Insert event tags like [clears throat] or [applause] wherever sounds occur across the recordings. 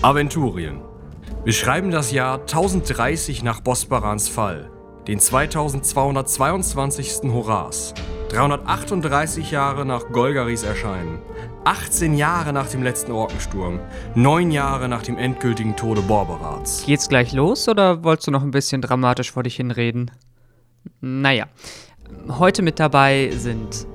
Aventurien. Wir schreiben das Jahr 1030 nach Bosbarans Fall, den 2222. Horas, 338 Jahre nach Golgaris Erscheinen, 18 Jahre nach dem letzten Orkensturm, 9 Jahre nach dem endgültigen Tode Borberats. Geht's gleich los oder wolltest du noch ein bisschen dramatisch vor dich hinreden? Naja, heute mit dabei sind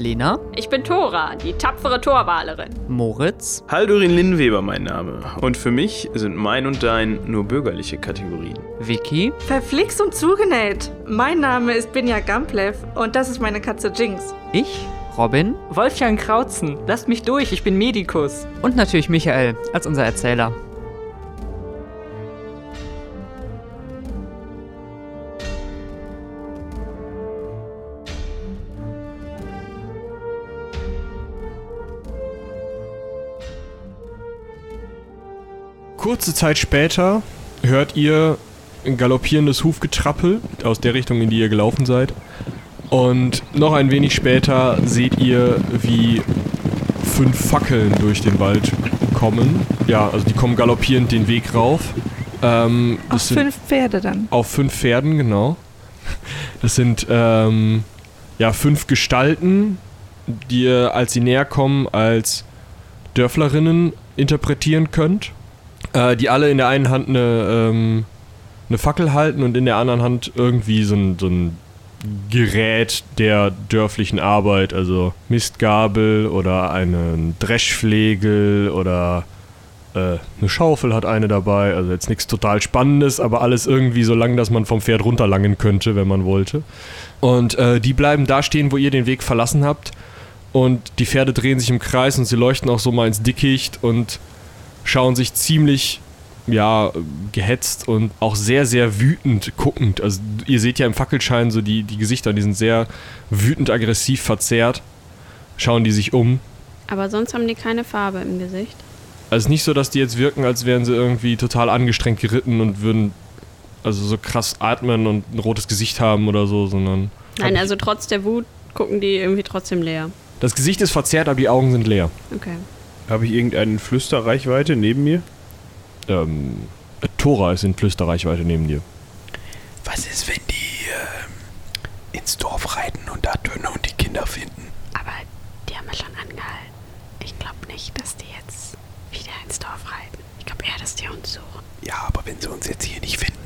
Lena, Ich bin Tora, die tapfere Torwalerin. Moritz, Haldurin Linnweber mein Name. Und für mich sind mein und dein nur bürgerliche Kategorien. Vicky, Verflixt und zugenäht. Mein Name ist Binja Gamplev und das ist meine Katze Jinx. ich, Robin Wolfgang Krautzen, lasst mich durch, ich bin Medikus. und natürlich Michael als unser Erzähler. Kurze Zeit später hört ihr ein galoppierendes Hufgetrappel aus der Richtung, in die ihr gelaufen seid. Und noch ein wenig später seht ihr, wie fünf Fackeln durch den Wald kommen. Ja, also die kommen galoppierend den Weg rauf. Ähm, Auf fünf Pferde dann. auf fünf Pferden, genau. Das sind ähm, ja fünf Gestalten, die ihr, als sie näher kommen, als Dörflerinnen interpretieren könnt. Äh, die alle in der einen Hand eine, ähm, eine Fackel halten und in der anderen Hand irgendwie so ein, so ein Gerät der dörflichen Arbeit, also Mistgabel oder einen Dreschflegel oder äh, eine Schaufel hat eine dabei. Also jetzt nichts total Spannendes, aber alles irgendwie so lang, dass man vom Pferd runterlangen könnte, wenn man wollte. Und äh, die bleiben da stehen, wo ihr den Weg verlassen habt. Und die Pferde drehen sich im Kreis und sie leuchten auch so mal ins Dickicht und schauen sich ziemlich ja, gehetzt und auch sehr, sehr wütend guckend. Also ihr seht ja im Fackelschein so die, die Gesichter, die sind sehr wütend aggressiv verzerrt. Schauen die sich um. Aber sonst haben die keine Farbe im Gesicht. Also es ist nicht so, dass die jetzt wirken, als wären sie irgendwie total angestrengt geritten und würden also so krass atmen und ein rotes Gesicht haben oder so, sondern Nein, also trotz der Wut gucken die irgendwie trotzdem leer. das Gesicht ist verzerrt, aber die Augen sind leer. Okay. Habe ich irgendeine Flüsterreichweite neben mir? Ähm, Tora ist in Flüsterreichweite neben dir. Was ist, wenn die ähm, ins Dorf reiten und da Döner und die Kinder finden? Aber die haben wir schon angehalten. Ich glaube nicht, dass die jetzt wieder ins Dorf reiten. Ich glaube eher, dass die uns suchen. Ja, aber wenn sie uns jetzt hier nicht finden,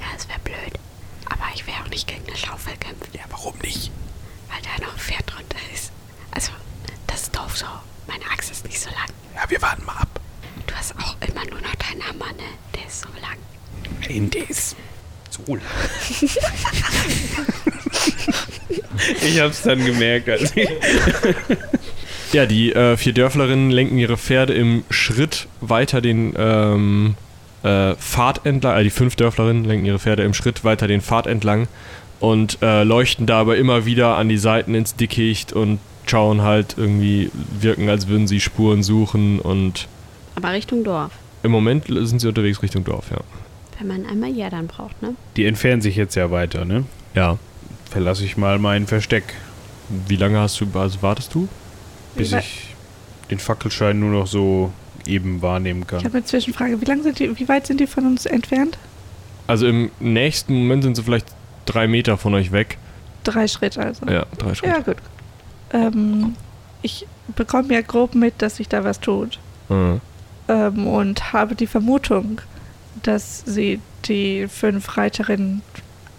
Ja, das wäre blöd. Aber ich will auch nicht gegen eine Schaufel kämpfen, ja, warum nicht? weil da noch ein Pferd drunter ist. Also, das ist doof so. Meine Axt ist nicht so lang. Ja, wir warten mal ab. Du hast auch immer nur noch deinen Hammer, ne? Der ist so lang. Nein, der ist so lang. [laughs] Ich hab's dann gemerkt, als ich. [laughs] Ja, die äh, vier Dörflerinnen lenken ihre Pferde im Schritt weiter den ähm, äh, Pfad entlang. Äh, die fünf Dörflerinnen lenken ihre Pferde im Schritt weiter den Pfad entlang und äh, leuchten dabei immer wieder an die Seiten ins Dickicht und schauen halt irgendwie, wirken, als würden sie Spuren suchen und Aber Richtung Dorf. im Moment sind sie unterwegs Richtung Dorf, ja. Wenn man einmal ja dann braucht, ne? Die entfernen sich jetzt ja weiter, ne? Ja. Verlasse ich mal mein Versteck, Wie lange hast du, also wartest du? bis wei- ich den Fackelschein nur noch so eben wahrnehmen Ich kann. habe eine Zwischenfrage. Wie lang sind die, wie weit sind die von uns entfernt? Also im nächsten Moment sind sie vielleicht drei Meter von euch weg. Drei Schritte also. Ja, drei Schritte. Ja, gut. Ähm, ich bekomme ja grob mit, dass sich da was tut. Mhm. Ähm, und habe die Vermutung, dass sie die fünf Reiterinnen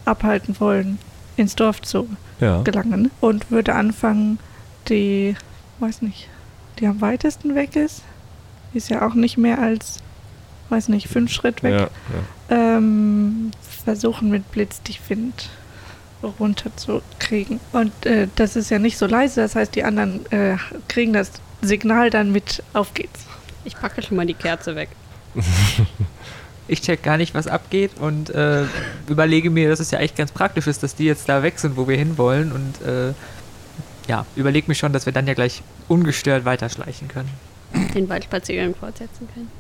abhalten wollen, ins Dorf zu Ja. gelangen. Und würde anfangen, die, weiß nicht, die am weitesten weg ist. Die ist ja auch nicht mehr als, weiß nicht, fünf Schritt weg. Ja, ja. ähm, versuchen mit Blitzdichtwind runterzukriegen. Und äh, das ist ja nicht so leise, das heißt, die anderen äh, kriegen das Signal dann mit auf geht's. Ich packe schon mal die Kerze weg. [laughs] Ich check gar nicht, was abgeht und äh, überlege mir, dass es ja echt ganz praktisch ist, dass die jetzt da weg sind, wo wir hinwollen und äh, ja, überlege mir schon, dass wir dann ja gleich ungestört weiterschleichen können. Den Waldspaziergang fortsetzen können.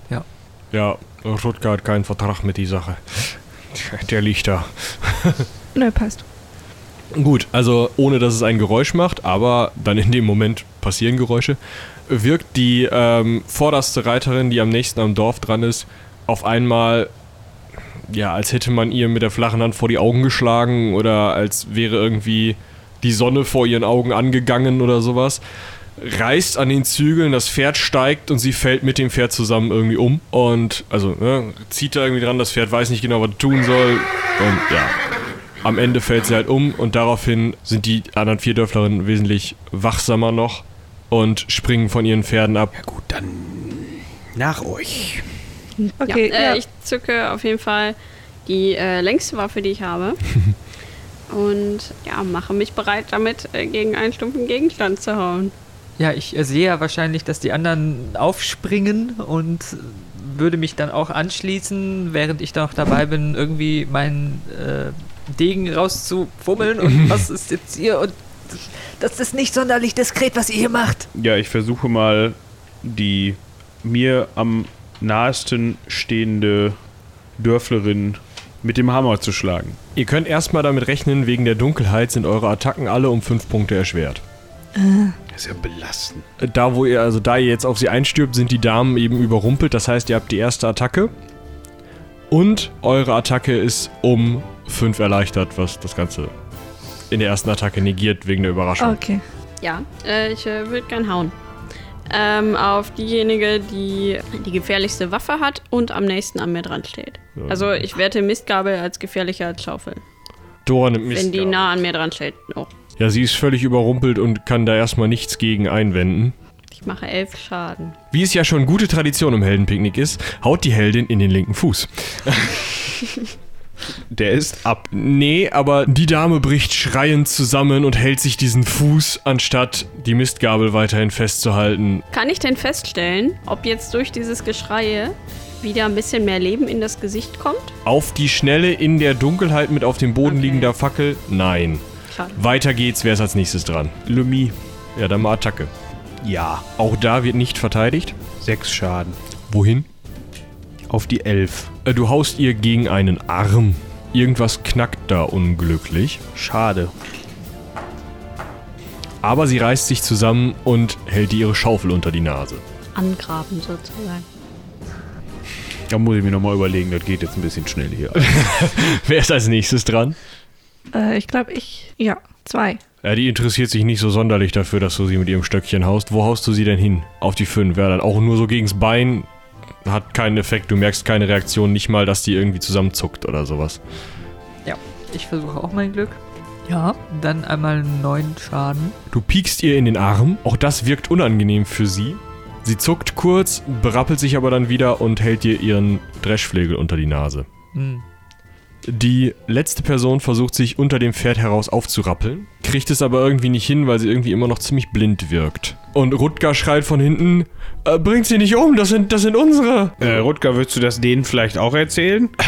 Ja, Rutger hat keinen Vertrag mit die Sache. Der liegt da. Nö, passt. Gut, also ohne dass es ein Geräusch macht, aber dann in dem Moment passieren Geräusche, wirkt die ähm, vorderste Reiterin, die am nächsten am Dorf dran ist, auf einmal, ja, als hätte man ihr mit der flachen Hand vor die Augen geschlagen oder als wäre irgendwie die Sonne vor ihren Augen angegangen oder sowas. Reißt an den Zügeln, das Pferd steigt und sie fällt mit dem Pferd zusammen irgendwie um. Und, also, ne, zieht da irgendwie dran, das Pferd weiß nicht genau, was tun soll. Und ja, am Ende fällt sie halt um und daraufhin sind die anderen vier Dörflerinnen wesentlich wachsamer noch und springen von ihren Pferden ab. Ja gut, dann nach euch. Okay, ja, ja. äh, ich zücke auf jeden Fall die äh, längste Waffe, die ich habe. [laughs] und ja, mache mich bereit damit, äh, gegen einen stumpfen Gegenstand zu hauen. Ja, ich äh, sehe ja wahrscheinlich, dass die anderen aufspringen und würde mich dann auch anschließen, während ich noch dabei bin, irgendwie meinen äh, Degen rauszufummeln und [laughs] was ist jetzt hier und das ist nicht sonderlich diskret, was ihr hier macht. Ja, ich versuche mal die mir am nahesten stehende Dörflerin mit dem Hammer zu schlagen. Ihr könnt erstmal damit rechnen, wegen der Dunkelheit sind eure Attacken alle um 5 Punkte erschwert. Das ist ja belastend. Da, wo ihr, also da ihr jetzt auf sie einstürbt, sind die Damen eben überrumpelt. Das heißt, ihr habt die erste Attacke. Und eure Attacke ist um 5 erleichtert, was das Ganze in der ersten Attacke negiert wegen der Überraschung. Okay. Ja, äh, ich äh, würde gern hauen. Ähm, auf diejenige, die die gefährlichste Waffe hat und am nächsten an mir dran steht. Ja. Also ich werte Mistgabel als gefährlicher als Schaufel. Dora nimmt Mist. wenn die nah an mir dran steht. Oh, Ja, sie ist völlig überrumpelt und kann da erstmal nichts gegen einwenden. ich mache elf Schaden. Wie es ja schon gute Tradition im Heldenpicknick ist, haut die Heldin in den linken Fuß. [laughs] Der ist ab. Nee, aber die Dame bricht schreiend zusammen und hält sich diesen Fuß, anstatt die Mistgabel weiterhin festzuhalten. Kann ich denn feststellen, ob jetzt durch dieses Geschreie wieder ein bisschen mehr Leben in das Gesicht kommt? Auf die Schnelle in der Dunkelheit mit auf dem Boden Okay. liegender Fackel? Nein. Schade. Weiter geht's, wer ist als nächstes dran? Lumi. Ja, dann mal Attacke. Ja. Auch da wird nicht verteidigt. Sechs Schaden. Wohin? Auf die elf. Äh, Du haust ihr gegen einen Arm. Irgendwas knackt da unglücklich. Schade. Aber sie reißt sich zusammen und hält dir ihre Schaufel unter die Nase. Angraben sozusagen. Da muss ich mir nochmal überlegen, das geht jetzt ein bisschen schnell hier. [laughs] Wer ist als nächstes dran? Äh, ich glaube, ich. Ja, zwei. Ja, die interessiert sich nicht so sonderlich dafür, dass du sie mit ihrem Stöckchen haust. Wo haust du sie denn hin? Auf die 5. Ja, dann auch nur so gegens Bein. Hat keinen Effekt. Du merkst keine Reaktion, nicht mal, dass die irgendwie zusammenzuckt oder sowas. Ja, ich versuche auch mein Glück. Ja, dann einmal neun Schaden. Du piekst ihr in den Arm. Auch das wirkt unangenehm für sie. Sie zuckt kurz, berappelt sich aber dann wieder und hält dir ihren Dreschflegel unter die Nase. Hm. Die letzte Person versucht sich unter dem Pferd heraus aufzurappeln, kriegt es aber irgendwie nicht hin, weil sie irgendwie immer noch ziemlich blind wirkt. Und Rutger schreit von hinten, äh, bringt sie nicht um, das sind, das sind unsere. äh, Rutger, würdest du das denen vielleicht auch erzählen? [clears throat]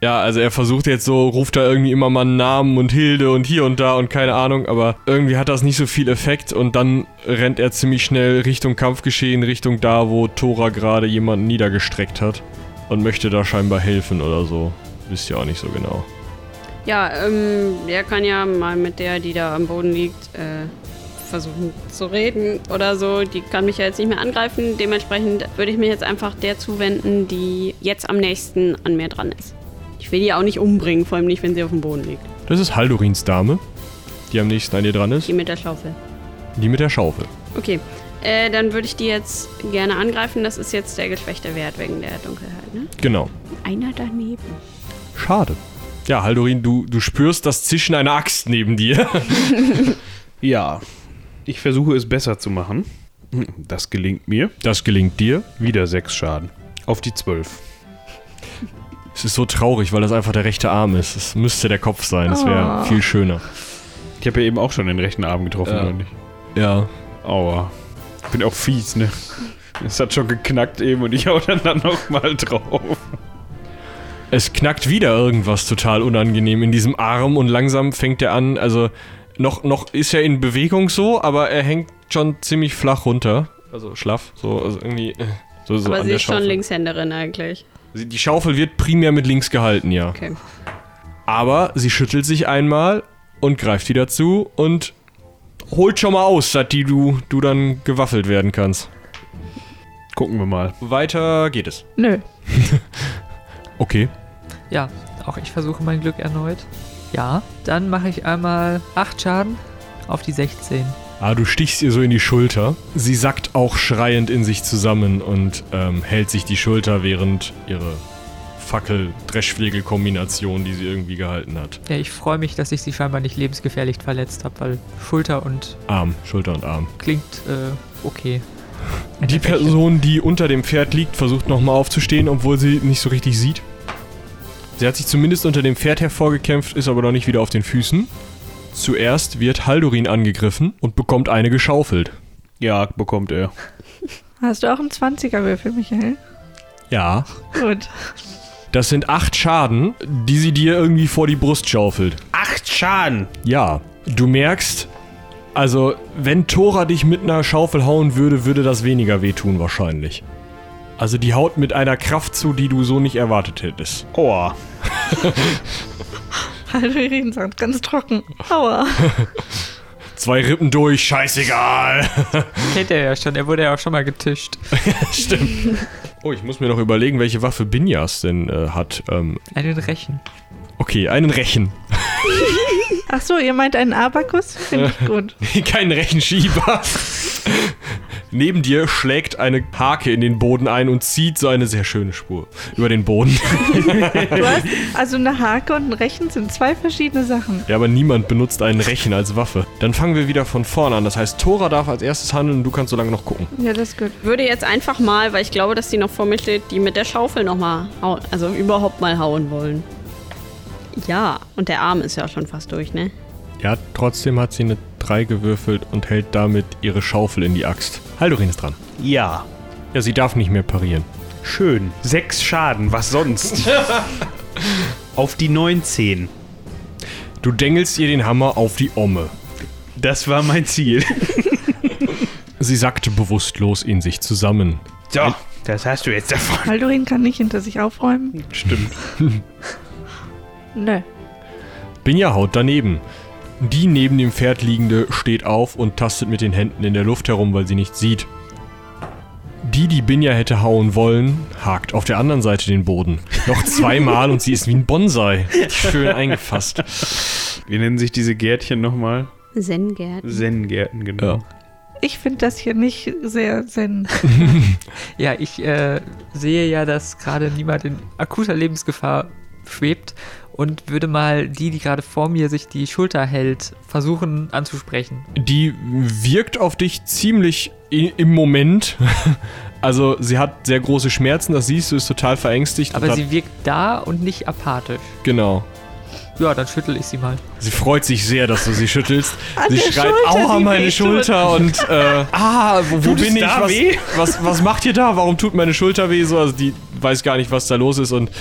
Ja, also er versucht jetzt so, ruft da irgendwie immer mal einen Namen und Hilde und hier und da und keine Ahnung, aber irgendwie hat das nicht so viel Effekt und dann rennt er ziemlich schnell Richtung Kampfgeschehen, Richtung da, wo Tora gerade jemanden niedergestreckt hat und möchte da scheinbar helfen oder so. Wisst ihr auch nicht so genau. Ja, ähm, der kann ja mal mit der, die da am Boden liegt, äh, versuchen zu reden oder so. Die kann mich ja jetzt nicht mehr angreifen. Dementsprechend würde ich mich jetzt einfach der zuwenden, die jetzt am nächsten an mir dran ist. Ich will die auch nicht umbringen, vor allem nicht, wenn sie auf dem Boden liegt. Das ist Haldorins Dame, die am nächsten an dir dran ist. Die mit der Schaufel. Die mit der Schaufel. Okay, äh, dann würde ich die jetzt gerne angreifen. Das ist jetzt der geschwächte Wert wegen der Dunkelheit, ne? Genau. Einer daneben. Schade. Ja, Haldorin, du, du spürst das Zischen einer Axt neben dir. [laughs] Ja. Ich versuche es besser zu machen. Das gelingt mir. Das gelingt dir. Wieder sechs Schaden. Auf die zwölf. Es ist so traurig, weil das einfach der rechte Arm ist. Es müsste der Kopf sein. Es wäre Oh. viel schöner. Ich habe ja eben auch schon den rechten Arm getroffen, Ja. oder nicht? Ja. Aua. Ich bin auch fies, ne? Es hat schon geknackt eben und ich hau dann, dann nochmal drauf. Es knackt wieder irgendwas total unangenehm in diesem Arm und langsam fängt er an, also noch, noch ist er in Bewegung so, aber er hängt schon ziemlich flach runter. Also schlaff, so also irgendwie äh, so, so Aber an sie der ist schon. Linkshänderin eigentlich. Die Schaufel wird primär mit links gehalten, ja. Okay. Aber sie schüttelt sich einmal und greift wieder zu und holt schon mal aus, dass die du, du dann gewaffelt werden kannst. Gucken wir mal. Weiter geht es. [laughs] [laughs] Nö. Okay. Ja, auch ich versuche mein Glück erneut. Ja, dann mache ich einmal 8 Schaden auf die 16. Ah, du stichst ihr so in die Schulter. Sie sackt auch schreiend in sich zusammen und ähm, hält sich die Schulter, während ihre Fackel-Dreschflegel-Kombination, die sie irgendwie gehalten hat. Ja, ich freue mich, dass ich sie scheinbar nicht lebensgefährlich verletzt habe, weil Schulter und Arm, Schulter und Arm. klingt äh, okay. Die. Person, die unter dem Pferd liegt, versucht nochmal aufzustehen, obwohl sie nicht so richtig sieht. Sie hat sich zumindest unter dem Pferd hervorgekämpft, ist aber noch nicht wieder auf den Füßen. Zuerst wird Haldorin angegriffen und bekommt eine geschaufelt. Ja, bekommt er. Hast du auch einen 20er-Würfel, Michael? Ja. Gut. Das sind acht Schaden, die sie dir irgendwie vor die Brust schaufelt. Acht Schaden! Ja, du merkst, also wenn Tora dich mit einer Schaufel hauen würde, würde das weniger wehtun wahrscheinlich. Also die haut mit einer Kraft zu, die du so nicht erwartet hättest. Aua. [laughs] Haldorin sagt ganz trocken. Aua. [laughs] Zwei Rippen durch, scheißegal. [laughs] Kennt er ja schon, er wurde ja auch schon mal getischt. Stimmt. Oh, ich muss mir noch überlegen, welche Waffe Binjas denn äh, hat. Ähm, Einen Rechen. okay, einen Rechen. Ach so, ihr meint einen Abakus? Finde ich [laughs] gut. Kein Rechenschieber. Neben dir schlägt eine Hake in den Boden ein und zieht so eine sehr schöne Spur über den Boden. Du hast, also eine Hake und ein Rechen sind zwei verschiedene Sachen. Ja, aber niemand benutzt einen Rechen als Waffe. Dann fangen wir wieder von vorne an. Das heißt, Tora darf als erstes handeln und du kannst so lange noch gucken. Ja, das ist gut. Würde jetzt einfach mal, weil ich glaube, dass die noch vor mir steht, die mit der Schaufel nochmal hauen. Also überhaupt mal hauen wollen. Ja, und der Arm ist ja schon fast durch, ne? Ja, trotzdem hat sie eine 3 gewürfelt und hält damit ihre Schaufel in die Axt. Haldorin ist dran. Ja. Ja, sie darf nicht mehr parieren. Schön. Sechs Schaden, was sonst? [laughs] Auf die 19. Du dengelst ihr den Hammer auf die Omme. Das war mein Ziel. [laughs] Sie sackte bewusstlos in sich zusammen. So, das hast du jetzt davon. Haldorin kann nicht hinter sich aufräumen. Stimmt. [laughs] Nö. Binja haut daneben. Die neben dem Pferd liegende steht auf und tastet mit den Händen in der Luft herum, weil sie nichts sieht. Die, die Binja hätte hauen wollen, hakt auf der anderen Seite den Boden. Noch zweimal und sie ist wie ein Bonsai. Schön eingefasst. Wie nennen sich diese Gärtchen nochmal? Zen-Gärten. Zen-Gärten, genau. Ja. Ich finde das hier nicht sehr zen. [laughs] Ja, ich äh, sehe ja, dass gerade niemand in akuter Lebensgefahr schwebt und würde mal die, die gerade vor mir sich die Schulter hält, versuchen anzusprechen. Die wirkt auf dich ziemlich im Moment. [laughs] Also sie hat sehr große Schmerzen, das siehst du, ist total verängstigt. Aber sie wirkt da und nicht apathisch. Genau. Ja, dann schüttel ich sie mal. Sie freut sich sehr, dass du sie schüttelst. [laughs] An sie schreit, Schulter, aua, meine wehtut." Schulter und äh, [laughs] ah, wo, wo Tut bin ich? da Was, weh? was, was macht ihr da? Warum tut meine Schulter weh? So, also die weiß gar nicht, was da los ist und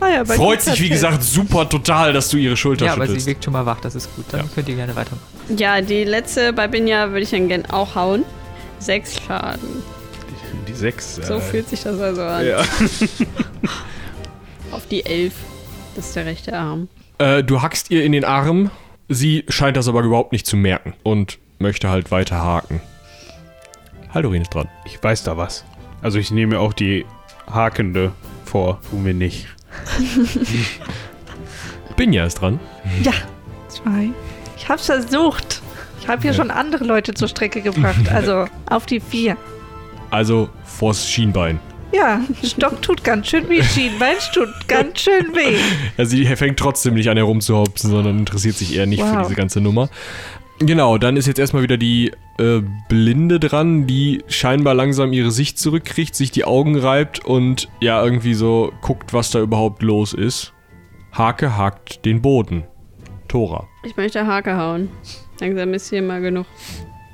Ah ja, freut sich, wie gesagt, super total, dass du ihre Schulter ja, aber sie schüttelst. wirkt schon mal wach, das ist gut. Dann Ja. könnt ihr gerne weitermachen. Ja, die letzte bei Binja würde ich dann gern auch hauen. Sechs Schaden. Die sechs. So äh, fühlt sich das also an. Ja. [laughs] Auf die elf. Das ist der rechte Arm. Äh, du hackst ihr in den Arm. Sie scheint das aber überhaupt nicht zu merken und möchte halt weiter haken. Haldorin ist dran. Ich weiß da was. Also ich nehme auch die Hakende vor. Tu mir nicht. [laughs] Binja ist dran. Ja, zwei. Ich hab's versucht. Ich habe hier schon andere Leute zur Strecke gebracht. [laughs] Also auf die vier. Also vors Schienbein. Ja, Stock tut ganz schön weh, [laughs] Schienbein tut ganz schön weh. Also sie fängt trotzdem nicht an herumzuhopsen, sondern interessiert sich eher nicht für Wow. diese ganze Nummer. Genau, dann ist jetzt erstmal wieder die äh, Blinde dran, die scheinbar langsam ihre Sicht zurückkriegt, sich die Augen reibt und ja irgendwie so guckt, was da überhaupt los ist. Hake hakt den Boden. Tora. Ich möchte Hake hauen. Langsam ist hier mal genug.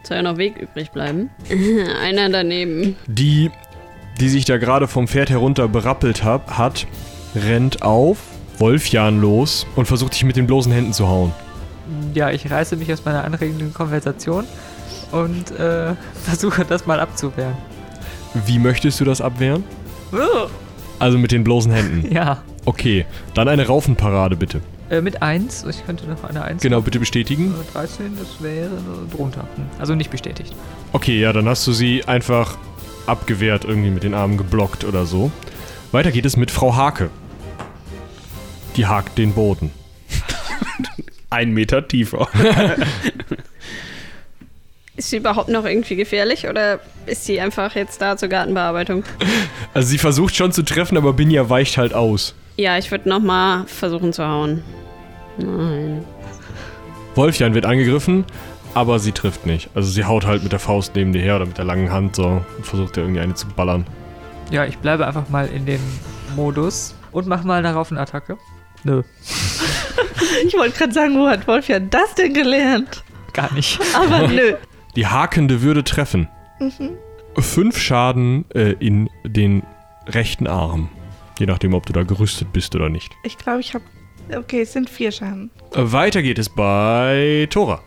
Soll ja noch Weg übrig bleiben. [laughs] Einer daneben. Die, die sich da gerade vom Pferd herunter berappelt hab, hat, rennt auf Wolfjan los und versucht dich mit den bloßen Händen zu hauen. Ja, ich reiße mich aus meiner anregenden Konversation und äh, [laughs] versuche das mal abzuwehren. Wie möchtest du das abwehren? Also mit den bloßen Händen. [laughs] ja, Okay, dann eine Raufenparade bitte. Äh, mit 1. Ich könnte noch eine 1. Genau, bitte bestätigen. Äh, 13, das wäre äh, drunter. Hm. Also nicht bestätigt. Okay, ja, dann hast du sie einfach abgewehrt, irgendwie mit den Armen geblockt oder so. Weiter geht es mit Frau Hake. Die hakt den Boden. [laughs] Ein Meter tiefer. [laughs] Ist sie überhaupt noch irgendwie gefährlich oder ist sie einfach jetzt da zur Gartenbearbeitung? Also sie versucht schon zu treffen, aber Binja weicht halt aus. Ja, ich würde nochmal versuchen zu hauen. Nein. Wolfjan wird angegriffen, aber sie trifft nicht. Also sie haut halt mit der Faust neben dir her oder mit der langen Hand so und versucht dir irgendwie eine zu ballern. Ja, ich bleibe einfach mal in dem Modus und mach mal darauf eine Attacke. Nö, [laughs] Ich wollte gerade sagen, wo hat Wolf ja das denn gelernt? gar nicht. Aber nö. Die hakende würde treffen. Fünf Schaden äh, in den rechten Arm. Je nachdem, ob du da gerüstet bist oder nicht. Ich glaube, ich habe. Okay, es sind vier Schaden. Äh, weiter geht es bei Tora.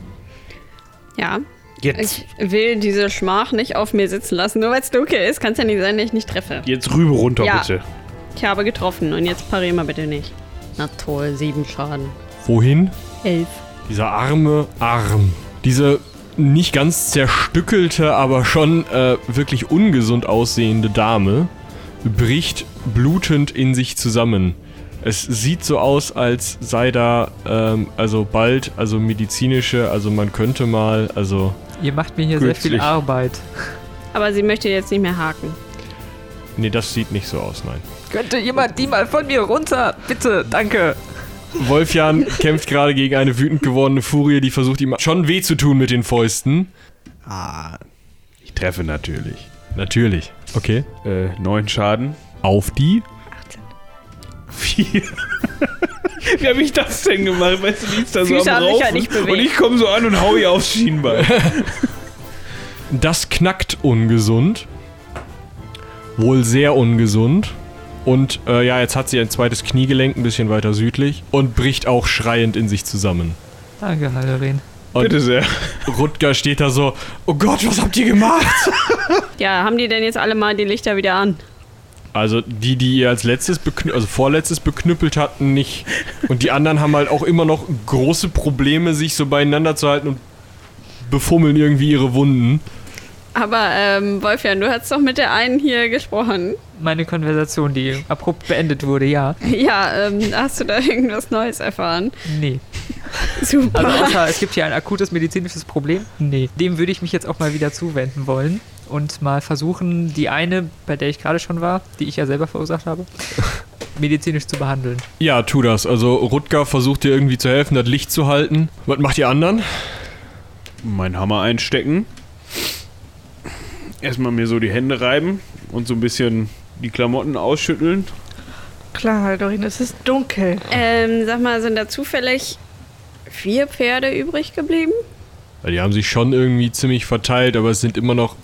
Ja, Jetzt, ich will diese Schmach nicht auf mir sitzen lassen. Nur weil es dunkel ist, kann es ja nicht sein, dass ich nicht treffe. jetzt rüber runter, Ja. bitte. Ich habe getroffen und jetzt parier mal bitte nicht. Na toll, sieben Schaden. Wohin? Elf. Dieser arme Arm. Diese nicht ganz zerstückelte, aber schon äh, wirklich ungesund aussehende Dame bricht blutend in sich zusammen. Es sieht so aus, als sei da ähm, also bald, also medizinische, also man könnte mal, also Ihr macht mir hier sehr viel. Arbeit. Aber sie möchte jetzt nicht mehr haken. nee, das sieht nicht so aus, nein. Könnte jemand die mal von mir runter? Bitte, danke. Wolfjan kämpft gerade gegen eine wütend gewordene Furie, die versucht ihm schon weh zu tun mit den Fäusten. Ah, ich treffe natürlich. Natürlich. Okay. Äh, neun Schaden. Auf die. 18. Vier. [laughs] Wie habe ich das denn gemacht? Weißt du, die ist da so am Raufen halt nicht bewegt. und ich komme so an und hau ihr aufs Schienbein. Das knackt ungesund. Wohl sehr ungesund. Und äh, ja, jetzt hat sie ein zweites Kniegelenk ein bisschen weiter südlich und bricht auch schreiend in sich zusammen. Danke, Hallerin. Und Bitte sehr. Rutger steht da so: Oh Gott, was habt ihr gemacht? [laughs] Ja, haben die denn jetzt alle mal die Lichter wieder an? Also die, die ihr als letztes, beknü also vorletztes beknüppelt hatten, nicht. Und die anderen haben halt auch immer noch große Probleme, sich so beieinander zu halten und befummeln irgendwie ihre Wunden. Aber, ähm, Wolfjan, du hast doch mit der einen hier gesprochen. Meine Konversation, die abrupt beendet wurde, ja. Ja, ähm, hast du da irgendwas Neues erfahren? Nee. Super. Also außer es gibt hier ein akutes medizinisches Problem. Nee. Dem würde ich mich jetzt auch mal wieder zuwenden wollen und mal versuchen, die eine, bei der ich gerade schon war, die ich ja selber verursacht habe, [laughs] medizinisch zu behandeln. Ja, tu das. Also Rutger versucht dir irgendwie zu helfen, das Licht zu halten. Was macht ihr anderen? Mein Hammer einstecken. Erstmal mir so die Hände reiben und so ein bisschen die Klamotten ausschütteln. Klar, Haldorin, es ist dunkel. ähm, sag mal, sind da zufällig vier Pferde übrig geblieben? Ja, die haben sich schon irgendwie ziemlich verteilt, aber es sind immer noch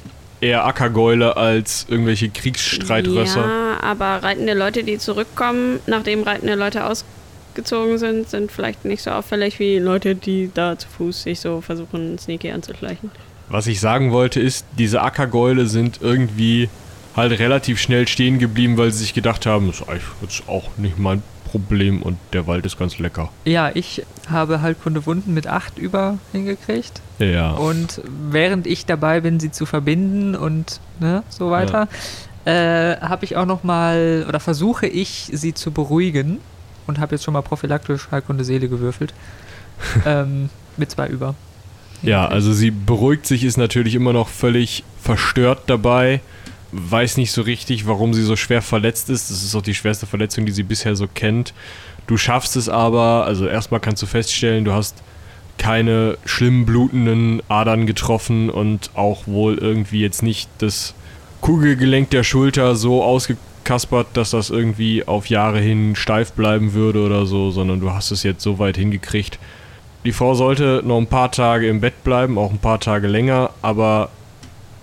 eher Ackergäule als irgendwelche Kriegsstreitrösser. Ja, aber reitende Leute, die zurückkommen, nachdem reitende Leute ausgezogen sind, sind vielleicht nicht so auffällig wie Leute, die da zu Fuß sich so versuchen, sneaky anzuschleichen. Was ich sagen wollte ist, diese Ackergäule sind irgendwie halt relativ schnell stehen geblieben, weil sie sich gedacht haben, das ist auch nicht mein Problem und der Wald ist ganz lecker. Ja, ich habe Heilkunde Wunden mit 8 über hingekriegt. Ja. Und während ich dabei bin, sie zu verbinden und ne, so weiter, äh, habe ich auch noch mal oder versuche ich, sie zu beruhigen und habe jetzt schon mal prophylaktisch Heilkunde Seele gewürfelt. [laughs] ähm, mit zwei über. Ja, also sie beruhigt sich, ist natürlich immer noch völlig verstört dabei, weiß nicht so richtig, warum sie so schwer verletzt ist. Das ist auch die schwerste Verletzung, die sie bisher so kennt. Du schaffst es aber, also erstmal kannst du feststellen, du hast keine schlimm blutenden Adern getroffen und auch wohl irgendwie jetzt nicht das Kugelgelenk der Schulter so ausgekaspert, dass das irgendwie auf Jahre hin steif bleiben würde oder so, sondern du hast es jetzt so weit hingekriegt. Die Frau sollte noch ein paar Tage im Bett bleiben, auch ein paar Tage länger, aber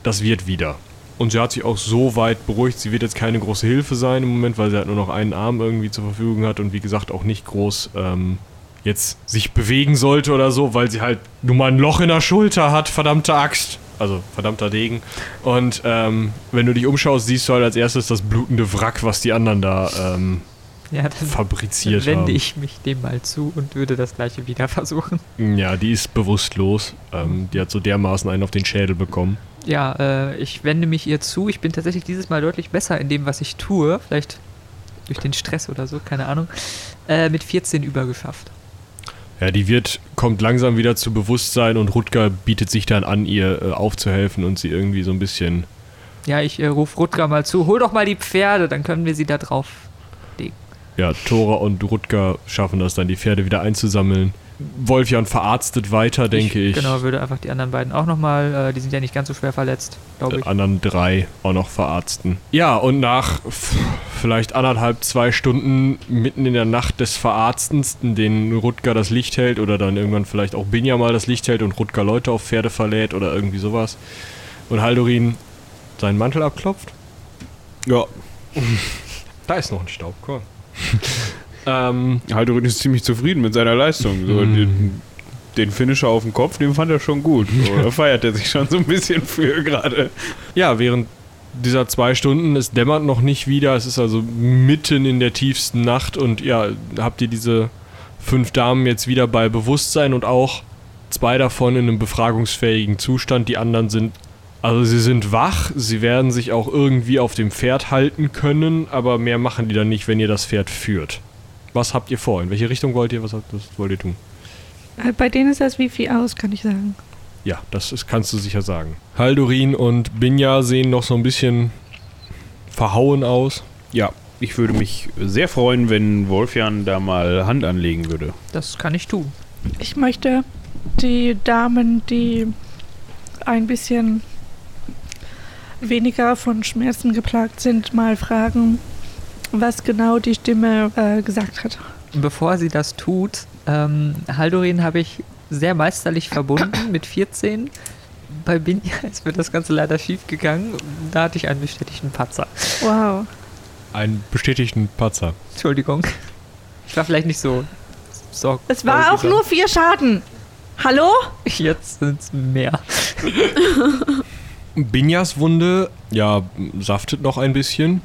das wird wieder. Und sie hat sich auch so weit beruhigt, sie wird jetzt keine große Hilfe sein im Moment, weil sie halt nur noch einen Arm irgendwie zur Verfügung hat und wie gesagt auch nicht groß ähm, jetzt sich bewegen sollte oder so, weil sie halt nur mal ein Loch in der Schulter hat, verdammte Axt. Also verdammter Degen. Und ähm, wenn du dich umschaust, siehst du halt als erstes das blutende Wrack, was die anderen da ähm, Ja, dann fabriziert wende haben. ich mich dem mal zu und würde das gleiche wieder [laughs] versuchen. Ja, die ist bewusstlos. Ähm, die hat so dermaßen einen auf den Schädel bekommen. Ja, äh, ich wende mich ihr zu. Ich bin tatsächlich dieses Mal deutlich besser in dem, was ich tue. Vielleicht durch den Stress oder so, keine Ahnung. Äh, mit 14 übergeschafft. Ja, die wird, kommt langsam wieder zu Bewusstsein und Rutger bietet sich dann an, ihr äh, aufzuhelfen und sie irgendwie so ein bisschen. Ja, ich äh, rufe Rutger mal zu. Hol doch mal die Pferde, dann können wir sie da drauf legen. Ja, Thora und Rutger schaffen das dann, die Pferde wieder einzusammeln. Wolfjan verarztet weiter, denke ich. Genau, würde einfach die anderen beiden auch nochmal, äh, die sind ja nicht ganz so schwer verletzt, glaube Die ich. anderen drei auch noch verarzten. Ja, und nach vielleicht anderthalb, zwei Stunden mitten in der Nacht des Verarztens, in denen Rutger das Licht hält oder dann irgendwann vielleicht auch Binja mal das Licht hält und Rutger Leute auf Pferde verlädt oder irgendwie sowas. Und Haldorin seinen Mantel abklopft. Ja, [laughs] Da ist noch ein Staubkorn. [laughs] ähm, Haldorin ist ziemlich zufrieden mit seiner Leistung. So, Mhm. den, den Finisher auf dem Kopf, den fand er schon gut. So, da feiert er sich schon so ein bisschen für gerade. ja, während dieser zwei Stunden, es dämmert noch nicht wieder, es ist also mitten in der tiefsten Nacht und ja, habt ihr diese fünf Damen jetzt wieder bei Bewusstsein und auch zwei davon in einem befragungsfähigen Zustand, die anderen sind, also sie sind wach, sie werden sich auch irgendwie auf dem Pferd halten können, aber mehr machen die dann nicht, wenn ihr das Pferd führt. Was habt ihr vor? In welche Richtung wollt ihr? Was, habt- was wollt ihr tun? Äh, Bei denen ist das Wifi aus, kann ich sagen. Ja, das ist, kannst du sicher sagen. Haldorin und Binja sehen noch so ein bisschen verhauen aus. Ja, ich würde mich sehr freuen, wenn Wolfjan da mal Hand anlegen würde. Das kann ich tun. Ich möchte die Damen, die ein bisschen weniger von Schmerzen geplagt sind, mal fragen, was genau die Stimme äh, gesagt hat. Bevor sie das tut, ähm, Haldorin habe ich sehr meisterlich verbunden mit 14. Bei Binja [laughs] ist mir das Ganze leider schief gegangen. Da hatte ich einen bestätigten Patzer. Wow. Einen bestätigten Patzer. Entschuldigung. Ich war vielleicht nicht so sorg. Es war auch nur vier Schaden. Hallo? Jetzt sind es mehr. Binjas Wunde, ja, saftet noch ein bisschen.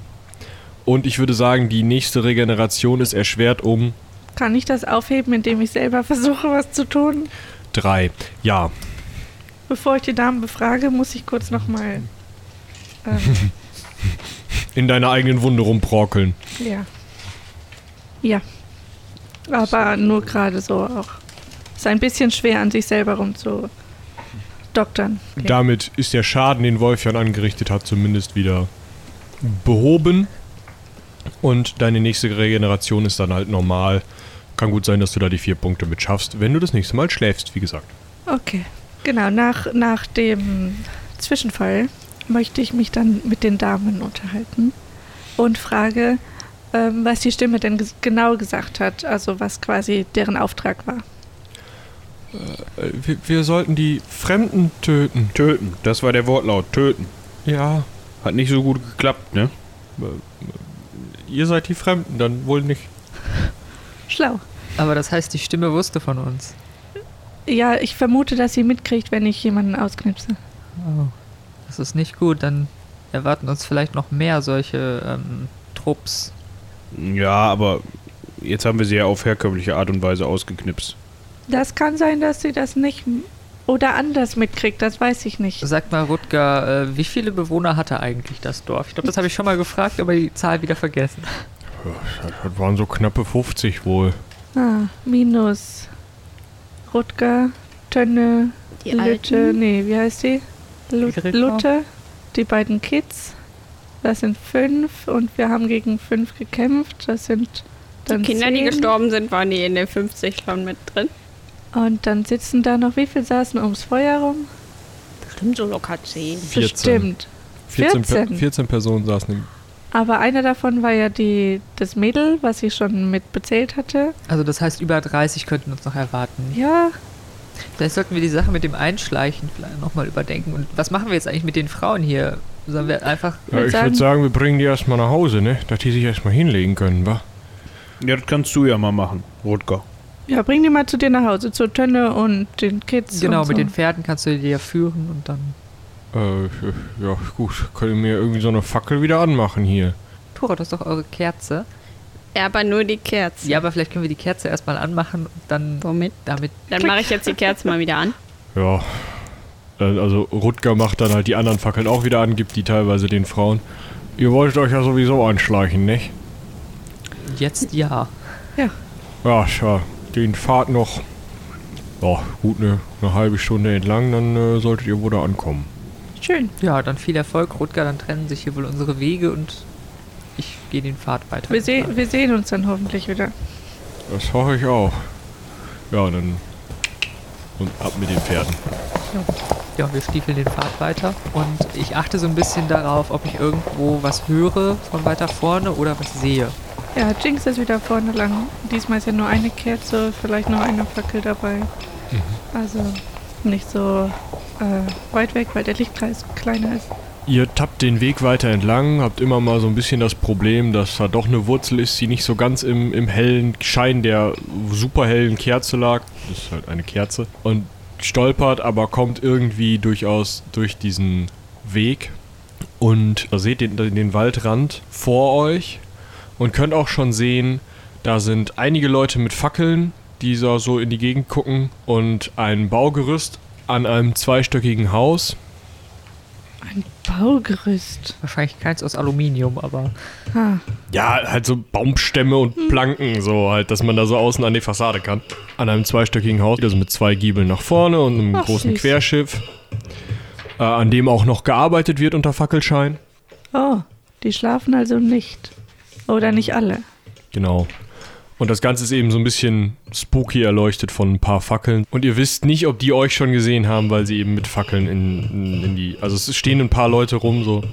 Und ich würde sagen, die nächste Regeneration ist erschwert um Kann ich das aufheben, indem ich selber versuche, was zu tun? drei. Ja, Bevor ich die Damen befrage, muss ich kurz nochmal. Ähm, [laughs] in deiner eigenen Wunde rumprokeln. ja. Ja. Aber nur gerade so auch. Ist ein bisschen schwer, an sich selber rumzudoktern. Okay. Damit ist der Schaden, den Wolfjan angerichtet hat, zumindest wieder behoben. Und deine nächste Regeneration ist dann halt normal. Kann gut sein, dass du da die vier Punkte mit schaffst, wenn du das nächste Mal schläfst, wie gesagt. Okay. Genau, nach, nach dem Zwischenfall möchte ich mich dann mit den Damen unterhalten und frage, ähm, was die Stimme denn ges genau gesagt hat, also was quasi deren Auftrag war. Äh, Wir, wir sollten die Fremden töten. Töten, das war der Wortlaut. Töten. Ja, Hat nicht so gut geklappt, ne? Ihr seid die Fremden, dann wohl nicht. [laughs] Schlau. Aber das heißt, die Stimme wusste von uns. Ja, ich vermute, dass sie mitkriegt, wenn ich jemanden ausknipse. Oh, das ist nicht gut. Dann erwarten uns vielleicht noch mehr solche ähm, Trupps. Ja, aber jetzt haben wir sie ja auf herkömmliche Art und Weise ausgeknipst. Das kann sein, dass sie das nicht oder anders mitkriegt, das weiß ich nicht. Sag mal, Rutger, äh, wie viele Bewohner hatte eigentlich das Dorf? Ich glaube, das habe ich schon mal gefragt, aber die Zahl wieder vergessen. Das waren so knappe 50 wohl. Ah, minus Rutger, Tönne, Die Lütte, Alten. nee, wie heißt die? Lu Gregor. Lutte, die beiden Kids. Das sind fünf und wir haben gegen fünf gekämpft. Das sind Die dann Kinder, die zehn. gestorben sind, waren die in den 50 schon mit drin. Und dann sitzen da noch, wie viel saßen ums Feuer rum? Bestimmt so locker 10. 14. Bestimmt. 14, Per 14. 14 Personen saßen im. Aber einer davon war ja die, das Mädel, was ich schon mit bezählt hatte. Also das heißt, über 30 könnten uns noch erwarten. Ja, Vielleicht sollten wir die Sache mit dem Einschleichen vielleicht nochmal überdenken. Und was machen wir jetzt eigentlich mit den Frauen hier? Sollen wir einfach... Ja, ich würde sagen, wir bringen die erstmal nach Hause, ne? Dass die sich erstmal hinlegen können, wa? Ja, das kannst du ja mal machen, Rutger. Ja, bring die mal zu dir nach Hause, zur Tönne und den Kids. Genau, und mit so. den Pferden kannst du die ja führen und dann... Äh, ja, gut. Könnt ihr mir irgendwie so eine Fackel wieder anmachen hier? Tura, das ist doch eure Kerze. Ja, aber nur die Kerze. Ja, aber vielleicht können wir die Kerze erstmal anmachen und dann Womit? damit. Dann mache ich jetzt die Kerze mal wieder an. [laughs] Ja. Äh, Also Rutger macht dann halt die anderen Fackeln auch wieder an, gibt die teilweise den Frauen. Ihr wolltet euch ja sowieso anschleichen, nicht? Jetzt ja. Ja, tja, den Fahrt noch, ja, gut eine, eine halbe Stunde entlang, dann äh, solltet ihr wohl da ankommen. Schön. Ja, dann viel Erfolg, Rutger. Dann trennen sich hier wohl unsere Wege und ich gehe den Pfad weiter. Wir, seh wir sehen uns dann hoffentlich wieder. Das hoffe ich auch. Ja, dann und ab mit den Pferden. Ja, wir stiefeln den Pfad weiter und ich achte so ein bisschen darauf, ob ich irgendwo was höre von weiter vorne oder was sehe. Ja, Jinx ist wieder vorne lang. Diesmal ist ja nur eine Kerze, vielleicht noch eine Fackel dabei. Also nicht so äh, weit weg, weil der Lichtkreis kleiner ist. Ihr tappt den Weg weiter entlang, habt immer mal so ein bisschen das Problem, dass da doch eine Wurzel ist, die nicht so ganz im, im hellen Schein der superhellen Kerze lag. Das ist halt eine Kerze. Und stolpert, aber kommt irgendwie durchaus durch diesen Weg. Und da seht den, den Waldrand vor euch und könnt auch schon sehen, da sind einige Leute mit Fackeln, die da so in die Gegend gucken und ein Baugerüst an einem zweistöckigen Haus. Ein Baugerüst. Wahrscheinlich keins aus Aluminium, aber Ah, Ja, halt so Baumstämme und Planken, so halt, dass man da so außen an die Fassade kann. An einem zweistöckigen Haus, also mit zwei Giebeln nach vorne und einem Ach, großen süß. Querschiff, äh, an dem auch noch gearbeitet wird unter Fackelschein. oh, die schlafen also nicht. Oder nicht alle. Genau. Und das Ganze ist eben so ein bisschen spooky erleuchtet von ein paar Fackeln. Und ihr wisst nicht, ob die euch schon gesehen haben, weil sie eben mit Fackeln in, in, in die. Also es stehen ein paar Leute rum, so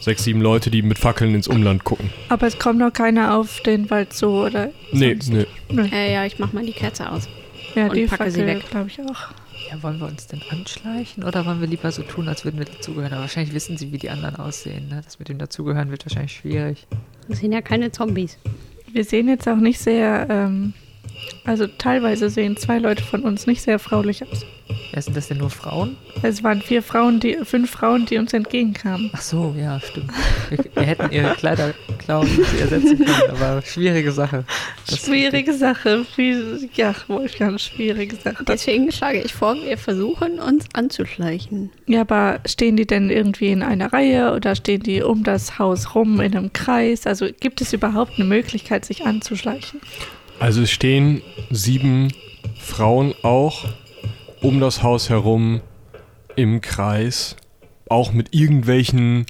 sechs, sieben Leute, die mit Fackeln ins Umland gucken. Aber es kommt noch keiner auf den Wald zu, oder? Nee, sonst? nee. Äh, ja, ich mach mal die Kerze aus. Ja, Und die packe sie Fackel, weg. glaube ich auch. Ja, wollen wir uns denn anschleichen oder wollen wir lieber so tun, als würden wir dazugehören? Aber wahrscheinlich wissen sie, wie die anderen aussehen. Ne? Das mit dem Dazugehören wird wahrscheinlich schwierig. Das sind ja keine Zombies. Wir sehen jetzt auch nicht sehr, ähm, also teilweise sehen zwei Leute von uns nicht sehr fraulich aus. Ja, sind das denn nur Frauen? Es waren vier Frauen, die, fünf Frauen, die uns entgegenkamen. Ach so, ja, stimmt. Wir, wir hätten ihre Kleider klauen und sie ersetzen können, aber schwierige Sache. Das- schwierige Sache. Wie, ja, Wolfgang, schwierige Sache. Deswegen schlage ich vor, wir versuchen uns anzuschleichen. ja, aber stehen die denn irgendwie in einer Reihe oder stehen die um das Haus rum in einem Kreis? Also gibt es überhaupt eine Möglichkeit, sich anzuschleichen? Also es stehen sieben Frauen auch um das Haus herum im Kreis, auch mit irgendwelchen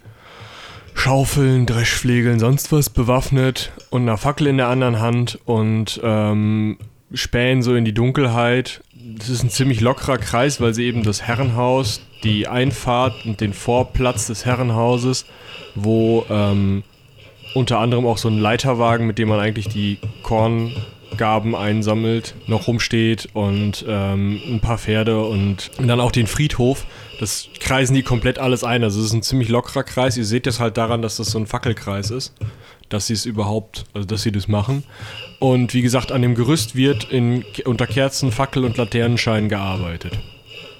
Schaufeln, Dreschflegeln, sonst was bewaffnet und einer Fackel in der anderen Hand und ähm, spähen so in die Dunkelheit. Das ist ein ziemlich lockerer Kreis, weil sie eben das Herrenhaus, die Einfahrt und den Vorplatz des Herrenhauses, wo ähm, unter anderem auch so ein Leiterwagen, mit dem man eigentlich die Korngaben einsammelt, noch rumsteht und ähm, ein paar Pferde und dann auch den Friedhof. Das kreisen die komplett alles ein. Also es ist ein ziemlich lockerer Kreis. Ihr seht das halt daran, dass das so ein Fackelkreis ist, dass sie es überhaupt, also dass sie das machen. Und wie gesagt, an dem Gerüst wird in, unter Kerzen, Fackel und Laternenschein gearbeitet.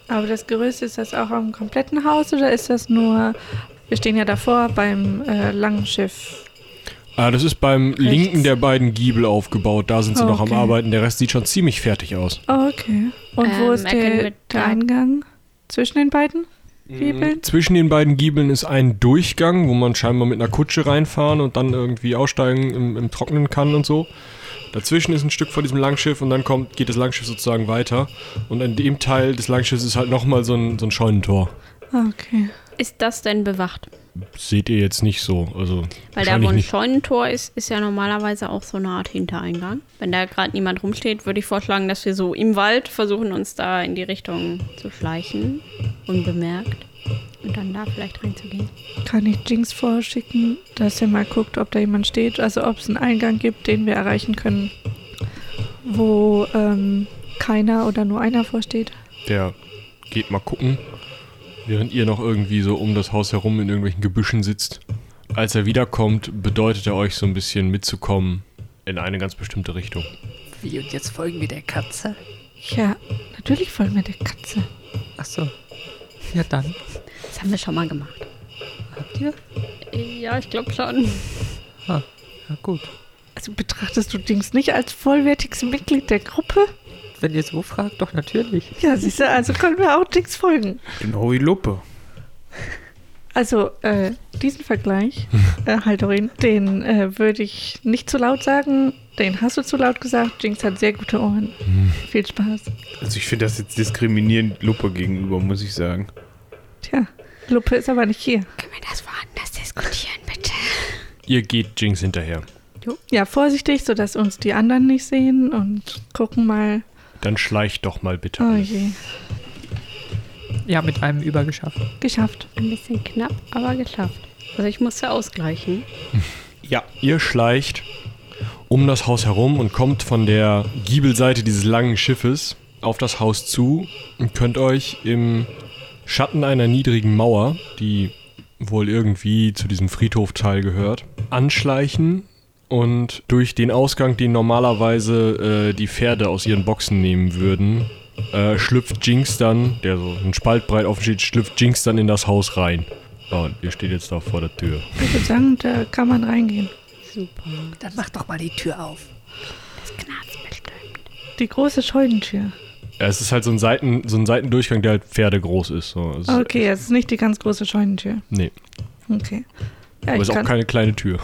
Aber das Gerüst, ist das auch am kompletten Haus oder ist das nur, wir stehen ja davor beim äh, langen Schiff. Ah, das ist beim Rechts. linken der beiden Giebel aufgebaut. Da sind sie Oh, noch am okay. Arbeiten. Der Rest sieht schon ziemlich fertig aus. Oh, okay. Und wo Ähm, ist der, der Eingang? Zwischen den beiden Giebeln? Zwischen den beiden Giebeln ist ein Durchgang, wo man scheinbar mit einer Kutsche reinfahren und dann irgendwie aussteigen im, im Trocknen kann und so. Dazwischen ist ein Stück von diesem Langschiff und dann kommt, geht das Langschiff sozusagen weiter. Und an dem Teil des Langschiffs ist halt nochmal so ein, so ein Scheunentor. Okay. Ist das denn bewacht? Seht ihr jetzt nicht so. Also Weil da, wo ein nicht. Scheunentor ist, ist ja normalerweise auch so eine Art Hintereingang. Wenn da gerade niemand rumsteht, würde ich vorschlagen, dass wir so im Wald versuchen, uns da in die Richtung zu schleichen, unbemerkt. Und dann da vielleicht reinzugehen. Kann ich Jinx vorschicken, dass er mal guckt, ob da jemand steht? Also ob es einen Eingang gibt, den wir erreichen können, wo ähm, keiner oder nur einer vorsteht? Der geht mal gucken, während ihr noch irgendwie so um das Haus herum in irgendwelchen Gebüschen sitzt. Als er wiederkommt, bedeutet er euch so ein bisschen mitzukommen in eine ganz bestimmte Richtung. Wie, und jetzt folgen wir der Katze? Ja, natürlich folgen wir der Katze. Ach so. Ja, dann. Das haben wir schon mal gemacht. Habt ihr? Ja, ich glaube schon. Ja, gut. Also betrachtest du Dings nicht als vollwertiges Mitglied der Gruppe? Wenn ihr so fragt, doch natürlich. Ja, siehst du, also können wir auch Dings folgen. Genau wie Luppe. Also, äh, diesen Vergleich, äh, Haldorin, den äh, würde ich nicht zu laut sagen. Den hast du zu laut gesagt. Jinx hat sehr gute Ohren. Viel Spaß. Also ich finde das jetzt diskriminierend Luppe gegenüber, muss ich sagen. Tja, Lupe ist aber nicht hier. Können wir das woanders diskutieren, bitte? Ihr geht Jinx hinterher. Ja, vorsichtig, sodass uns die anderen nicht sehen und gucken mal. Dann schleicht doch mal bitte. Oh alle. je, Ja, mit einem übergeschafft. geschafft. Ein bisschen knapp, aber geschafft. Also ich musste ausgleichen. [laughs] Ja, ihr schleicht um das Haus herum und kommt von der Giebelseite dieses langen Schiffes auf das Haus zu und könnt euch im Schatten einer niedrigen Mauer, die wohl irgendwie zu diesem Friedhofteil gehört, anschleichen und durch den Ausgang, den normalerweise äh, die Pferde aus ihren Boxen nehmen würden, äh, schlüpft Jinx dann, der so ein Spalt breit offen steht, schlüpft Jinx dann in das Haus rein. Ja, und ihr steht jetzt da vor der Tür. Ich würde sagen, da kann man reingehen. Super. Dann mach doch mal die Tür auf. Das knarzt bestimmt. Die große Scheunentür. Ja, es ist halt so ein, Seiten, so ein Seitendurchgang, der halt pferdegroß ist. So. Es ist- Okay, es ist nicht die ganz große Scheunentür. Nee, Okay. Ja, aber es ist auch keine kleine Tür.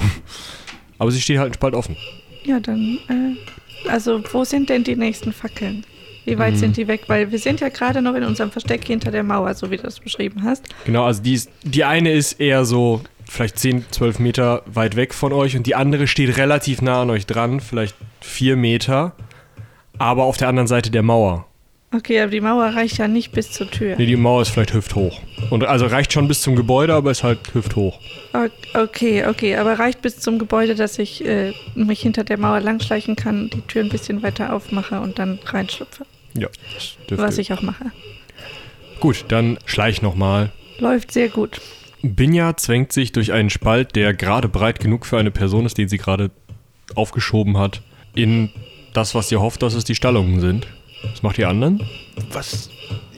Aber sie steht halt Spalt offen. ja dann, äh, also wo sind denn die nächsten Fackeln? Wie weit Mhm. sind die weg? Weil wir sind ja gerade noch in unserem Versteck hinter der Mauer, so wie du es beschrieben hast. Genau, also die, ist, die eine ist eher so vielleicht 10, 12 Meter weit weg von euch und die andere steht relativ nah an euch dran, vielleicht 4 Meter, aber auf der anderen Seite der Mauer. Okay, aber die Mauer reicht ja nicht bis zur Tür. Nee, die Mauer ist vielleicht hüfthoch. Und also reicht schon bis zum Gebäude, aber ist halt hüfthoch. Okay, okay, aber reicht bis zum Gebäude, dass ich äh, mich hinter der Mauer langschleichen kann, die Tür ein bisschen weiter aufmache und dann reinschlüpfe. Ja, das dürfte. Was ich auch mache. Gut, dann schleich nochmal. Läuft sehr gut. Binja zwängt sich durch einen Spalt, der gerade breit genug für eine Person ist, den sie gerade aufgeschoben hat, in das, was ihr hofft, dass es die Stallungen sind. Was macht die anderen? Was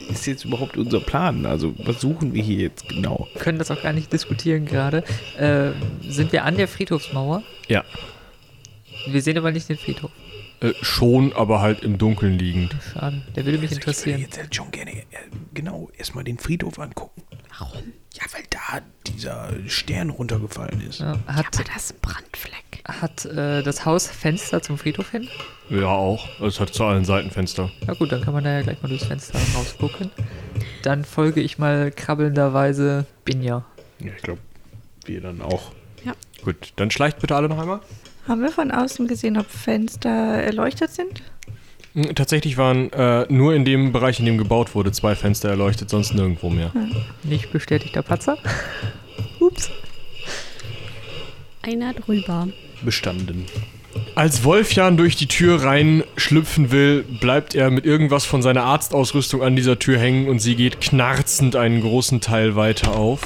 ist jetzt überhaupt unser Plan? Also, was suchen wir hier jetzt genau? Wir können das auch gar nicht diskutieren gerade. Äh, sind wir an der Friedhofsmauer? Ja. Wir sehen aber nicht den Friedhof. Äh, schon, aber halt im Dunkeln liegend. Schade. Der würde mich Also ich würde interessieren. jetzt halt schon gerne, äh, genau, erstmal den Friedhof angucken. Warum? Ja, weil da dieser Stern runtergefallen ist. Ja, hat Aber das ist ein Brandfleck. Hat äh, das Haus Fenster zum Friedhof hin? Ja, auch. Es hat zu allen Seiten Fenster. Na gut, dann kann man da ja gleich mal durchs Fenster rausgucken. Dann folge ich mal krabbelnderweise Binja. Ja, ich glaube, wir dann auch. Gut, dann schleicht bitte alle noch einmal. Haben wir von außen gesehen, ob Fenster erleuchtet sind? Hm, Tatsächlich waren äh, nur in dem Bereich, in dem gebaut wurde, zwei Fenster erleuchtet, sonst nirgendwo mehr. Nicht bestätigter Patzer. Ups. [laughs] Einer drüber. Bestanden. Als Wolfjan durch die Tür reinschlüpfen will, bleibt er mit irgendwas von seiner Arztausrüstung an dieser Tür hängen und sie geht knarzend einen großen Teil weiter auf.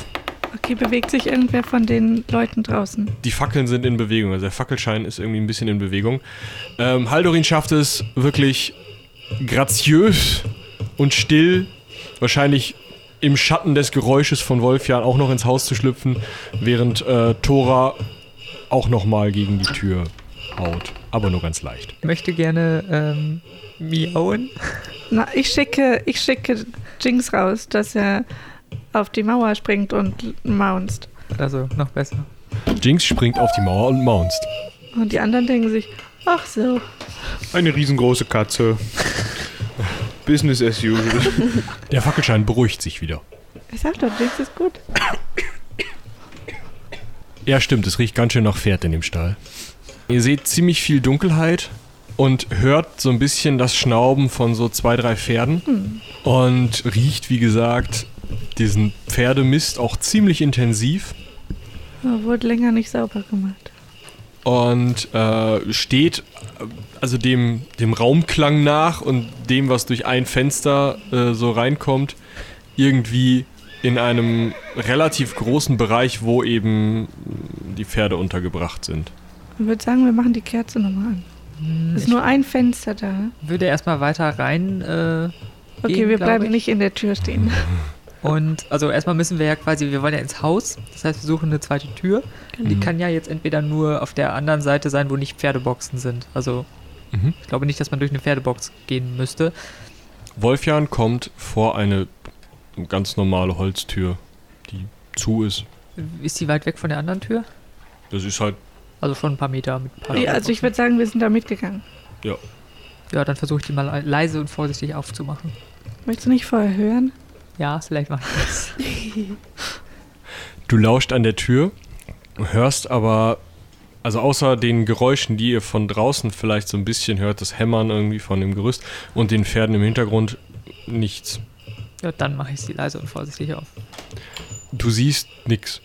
Okay, bewegt sich irgendwer von den Leuten draußen? Die Fackeln sind in Bewegung, also der Fackelschein ist irgendwie ein bisschen in Bewegung. Ähm, Haldorin schafft es wirklich graziös und still, wahrscheinlich im Schatten des Geräusches von Wolfjan auch noch ins Haus zu schlüpfen, während äh, Thora auch nochmal gegen die Tür haut. Aber nur ganz leicht. Ich möchte gerne ähm, miauen. [laughs] Na, ich schicke, ich schicke Jinx raus, dass er auf die Mauer springt und maunzt. Also noch besser. Jinx springt auf die Mauer und maunzt. Und die anderen denken sich, ach so. Eine riesengroße Katze. Business as usual. Der Fackelschein beruhigt sich wieder. Ich sag doch, Jinx ist gut. [coughs] Ja, stimmt, es riecht ganz schön nach Pferd in dem Stall. Ihr seht ziemlich viel Dunkelheit und hört so ein bisschen das Schnauben von so zwei, drei Pferden. Und riecht, wie gesagt, diesen Pferdemist auch ziemlich intensiv. Oh, wurde länger nicht sauber gemacht. Und äh, steht also dem, dem Raumklang nach und dem, was durch ein Fenster äh, so reinkommt, irgendwie in einem relativ großen Bereich, wo eben die Pferde untergebracht sind. Ich würde sagen, wir machen die Kerze nochmal an. Hm, Ist nur ein Fenster da. würde erstmal weiter rein. Äh, Okay, gehen, wir bleiben ich. nicht in der Tür stehen. [laughs] Und also erstmal müssen wir ja quasi, wir wollen ja ins Haus, das heißt, wir suchen eine zweite Tür. Die kann ja jetzt entweder nur auf der anderen Seite sein, wo nicht Pferdeboxen sind. Also Mhm. ich glaube nicht, dass man durch eine Pferdebox gehen müsste. Wolfjan kommt vor eine ganz normale Holztür, die zu ist. Ist die weit weg von der anderen Tür? Das ist halt, Also schon ein paar Meter mit ein paar Ja, also ich würde sagen, wir sind da mitgegangen. ja. Ja, dann versuche ich die mal leise und vorsichtig aufzumachen. Möchtest du nicht vorher hören? Ja, vielleicht mache ich das. [laughs] Du lauscht an der Tür, hörst aber, also außer den Geräuschen, die ihr von draußen vielleicht so ein bisschen hört, das Hämmern irgendwie von dem Gerüst und den Pferden im Hintergrund, nichts. Ja, dann mache ich sie leise und vorsichtig auf. Du siehst nix.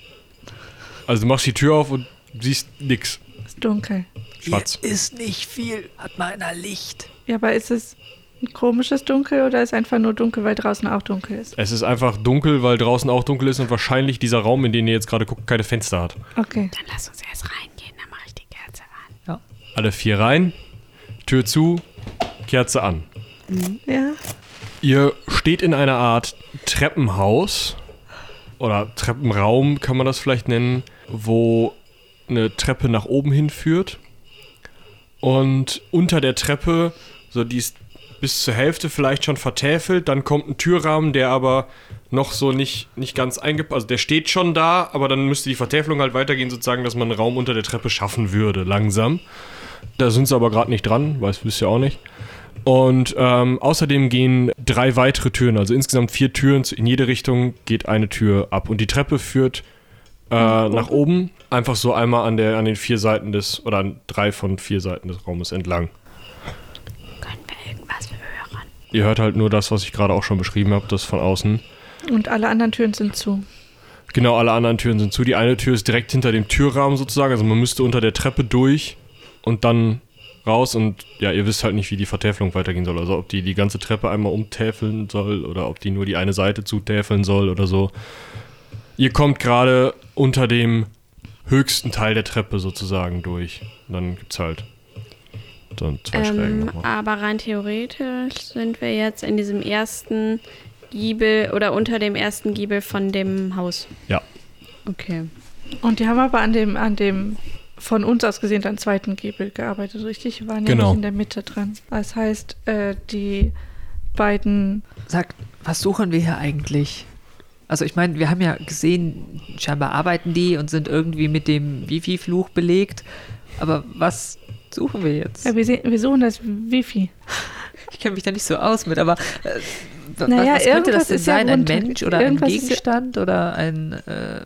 Also du machst die Tür auf und siehst nix. Ist dunkel. Schwarz. Hier ist nicht viel. Hat mal einer Licht. Ja, aber ist es ein komisches Dunkel oder ist einfach nur dunkel, weil draußen auch dunkel ist? Es ist einfach dunkel, weil draußen auch dunkel ist und wahrscheinlich dieser Raum, in den ihr jetzt gerade guckt, keine Fenster hat. Okay. Dann lass uns erst reingehen, dann mache ich die Kerze an. Alle vier rein, Tür zu, Kerze an. Ja. Ihr steht in einer Art Treppenhaus oder Treppenraum kann man das vielleicht nennen, wo eine Treppe nach oben hinführt. Und unter der Treppe, so die ist bis zur Hälfte vielleicht schon vertäfelt, dann kommt ein Türrahmen, der aber noch so nicht, nicht ganz eingepasst, also der steht schon da, aber dann müsste die Vertäfelung halt weitergehen, sozusagen, dass man einen Raum unter der Treppe schaffen würde, langsam. Da sind sie aber gerade nicht dran, weiß wisst ihr auch nicht. Und ähm, außerdem gehen drei weitere Türen, also insgesamt vier Türen in jede Richtung geht eine Tür ab. Und die Treppe führt äh, nach oben, einfach so einmal an, der, an den vier Seiten des, oder an drei von vier Seiten des Raumes entlang. Können wir irgendwas hören? Ihr hört halt nur das, was ich gerade auch schon beschrieben habe, das von außen. Und alle anderen Türen sind zu. Genau, alle anderen Türen sind zu. Die eine Tür ist direkt hinter dem Türrahmen sozusagen, also man müsste unter der Treppe durch und dann raus und ja, ihr wisst halt nicht, wie die Vertäfelung weitergehen soll. Also ob die die ganze Treppe einmal umtäfeln soll oder ob die nur die eine Seite zutäfeln soll oder so. Ihr kommt gerade unter dem höchsten Teil der Treppe sozusagen durch. Und dann gibt's halt dann zwei Schrägen Ähm, nochmal. aber rein theoretisch sind wir jetzt in diesem ersten Giebel oder unter dem ersten Giebel von dem Haus. Ja. Okay. Und die haben aber an dem, an dem von uns aus gesehen dann zweiten Giebel gearbeitet, richtig? Wir waren ja Genau. nicht in der Mitte dran. Das heißt, äh, die beiden Sag, was suchen wir hier eigentlich? Also ich meine, wir haben ja gesehen, scheinbar arbeiten die und sind irgendwie mit dem Wifi-Fluch belegt. Aber was suchen wir jetzt? Ja, wir, sehen, wir suchen das Wifi. Ich kenne mich da nicht so aus mit, aber äh, Naja, was, was könnte irgendwas das denn ist ja sein? Ein Mensch oder ein irgendwas ja- Gegenstand oder ein... Äh,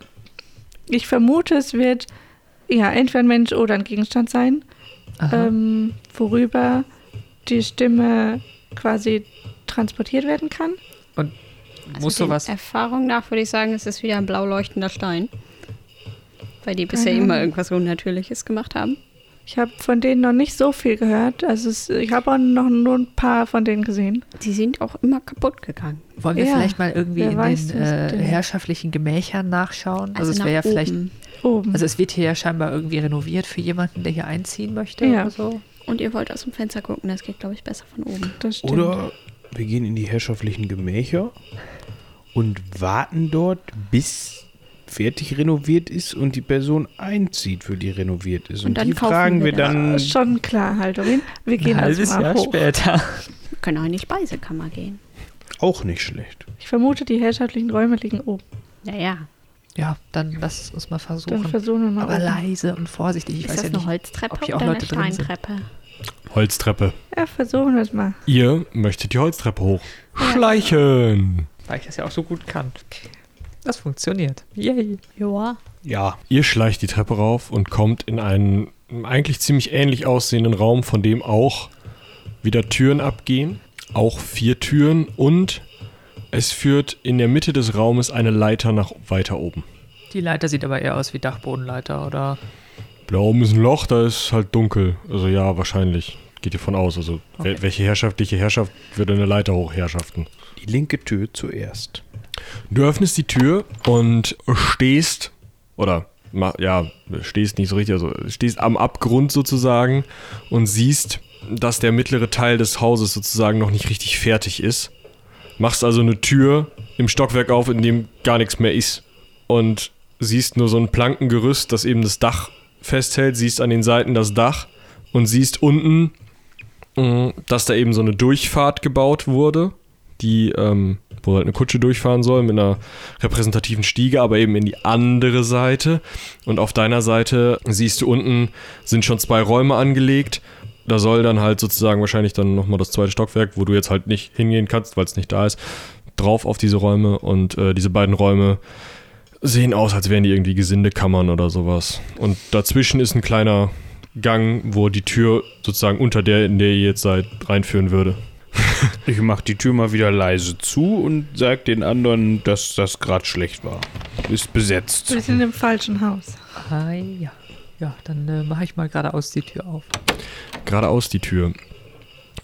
Ich vermute, es wird ja entweder ein Mensch oder ein Gegenstand sein, ähm, worüber die Stimme quasi transportiert werden kann. Muss den sowas... Erfahrung nach würde ich sagen, es ist wieder ein blau leuchtender Stein. Weil die bisher Keine immer irgendwas Unnatürliches gemacht haben. Ich habe von denen noch nicht so viel gehört. Also es, ich habe auch noch nur ein paar von denen gesehen. Die sind auch immer kaputt gegangen. Wollen wir Ja, vielleicht mal irgendwie in weiß, den äh, herrschaftlichen Gemächern nachschauen? Also, es nach wäre ja vielleicht... oben. Oben. Also es wird hier ja scheinbar irgendwie renoviert für jemanden, der hier einziehen möchte Ja. oder so. Und ihr wollt aus dem Fenster gucken, das geht, glaube ich, besser von oben. das stimmt. Oder wir gehen in die herrschaftlichen Gemächer und warten dort, bis fertig renoviert ist und die Person einzieht, für die renoviert ist. Und, Und dann die kaufen fragen wir wir das. dann. Schon klar, Haldorin. Wir gehen also mal hoch. später. Wir können auch in die Speisekammer gehen. Auch nicht schlecht. Ich vermute, die herrschaftlichen Räume liegen oben. Ja, ja. Ja, dann lass es uns mal Dann versuchen. versuchen wir mal Aber oben. leise und vorsichtig. Ich ist weiß das ja eine nicht. Holztreppe ob hier auch oder Leute eine drin sind. Steintreppe? Holztreppe. Ja, versuchen wir es mal. Ihr möchtet die Holztreppe hoch. Schleichen. Weil ich das ja auch so gut kann. Das funktioniert. Yay. Ja. Ja, Ihr schleicht die Treppe rauf und kommt in einen eigentlich ziemlich ähnlich aussehenden Raum, von dem auch wieder Türen abgehen. Auch vier Türen und es führt in der Mitte des Raumes eine Leiter nach weiter oben. Die Leiter sieht aber eher aus wie Dachbodenleiter oder. Da oben ist ein Loch, da ist halt dunkel. Also ja, wahrscheinlich. Geht ihr von aus. Also Okay. welche herrschaftliche Herrschaft würde eine Leiter hochherrschaften? die linke Tür zuerst. Du öffnest die Tür und stehst, oder ja, stehst nicht so richtig, also stehst am Abgrund sozusagen und siehst, dass der mittlere Teil des Hauses sozusagen noch nicht richtig fertig ist. Machst also eine Tür im Stockwerk auf, in dem gar nichts mehr ist. Und siehst nur so ein Plankengerüst, das eben das Dach festhält, siehst an den Seiten das Dach und siehst unten, mh, dass da eben so eine Durchfahrt gebaut wurde, die, ähm, wo halt eine Kutsche durchfahren soll mit einer repräsentativen Stiege, aber eben in die andere Seite. Und auf deiner Seite siehst du unten sind schon zwei Räume angelegt. Da soll dann halt sozusagen wahrscheinlich dann nochmal das zweite Stockwerk, wo du jetzt halt nicht hingehen kannst, weil es nicht da ist, drauf auf diese Räume. Und äh, diese beiden Räume sehen aus, als wären die irgendwie Gesindekammern oder sowas. Und dazwischen ist ein kleiner Gang, wo die Tür sozusagen unter der, in der ihr jetzt seid, reinführen würde. [laughs] Ich mach die Tür mal wieder leise zu und sag den anderen, dass das gerade schlecht war. Ist besetzt. Wir sind im falschen Haus. Ah, ja. Ja, dann äh, mache ich mal geradeaus die Tür auf. geradeaus die Tür.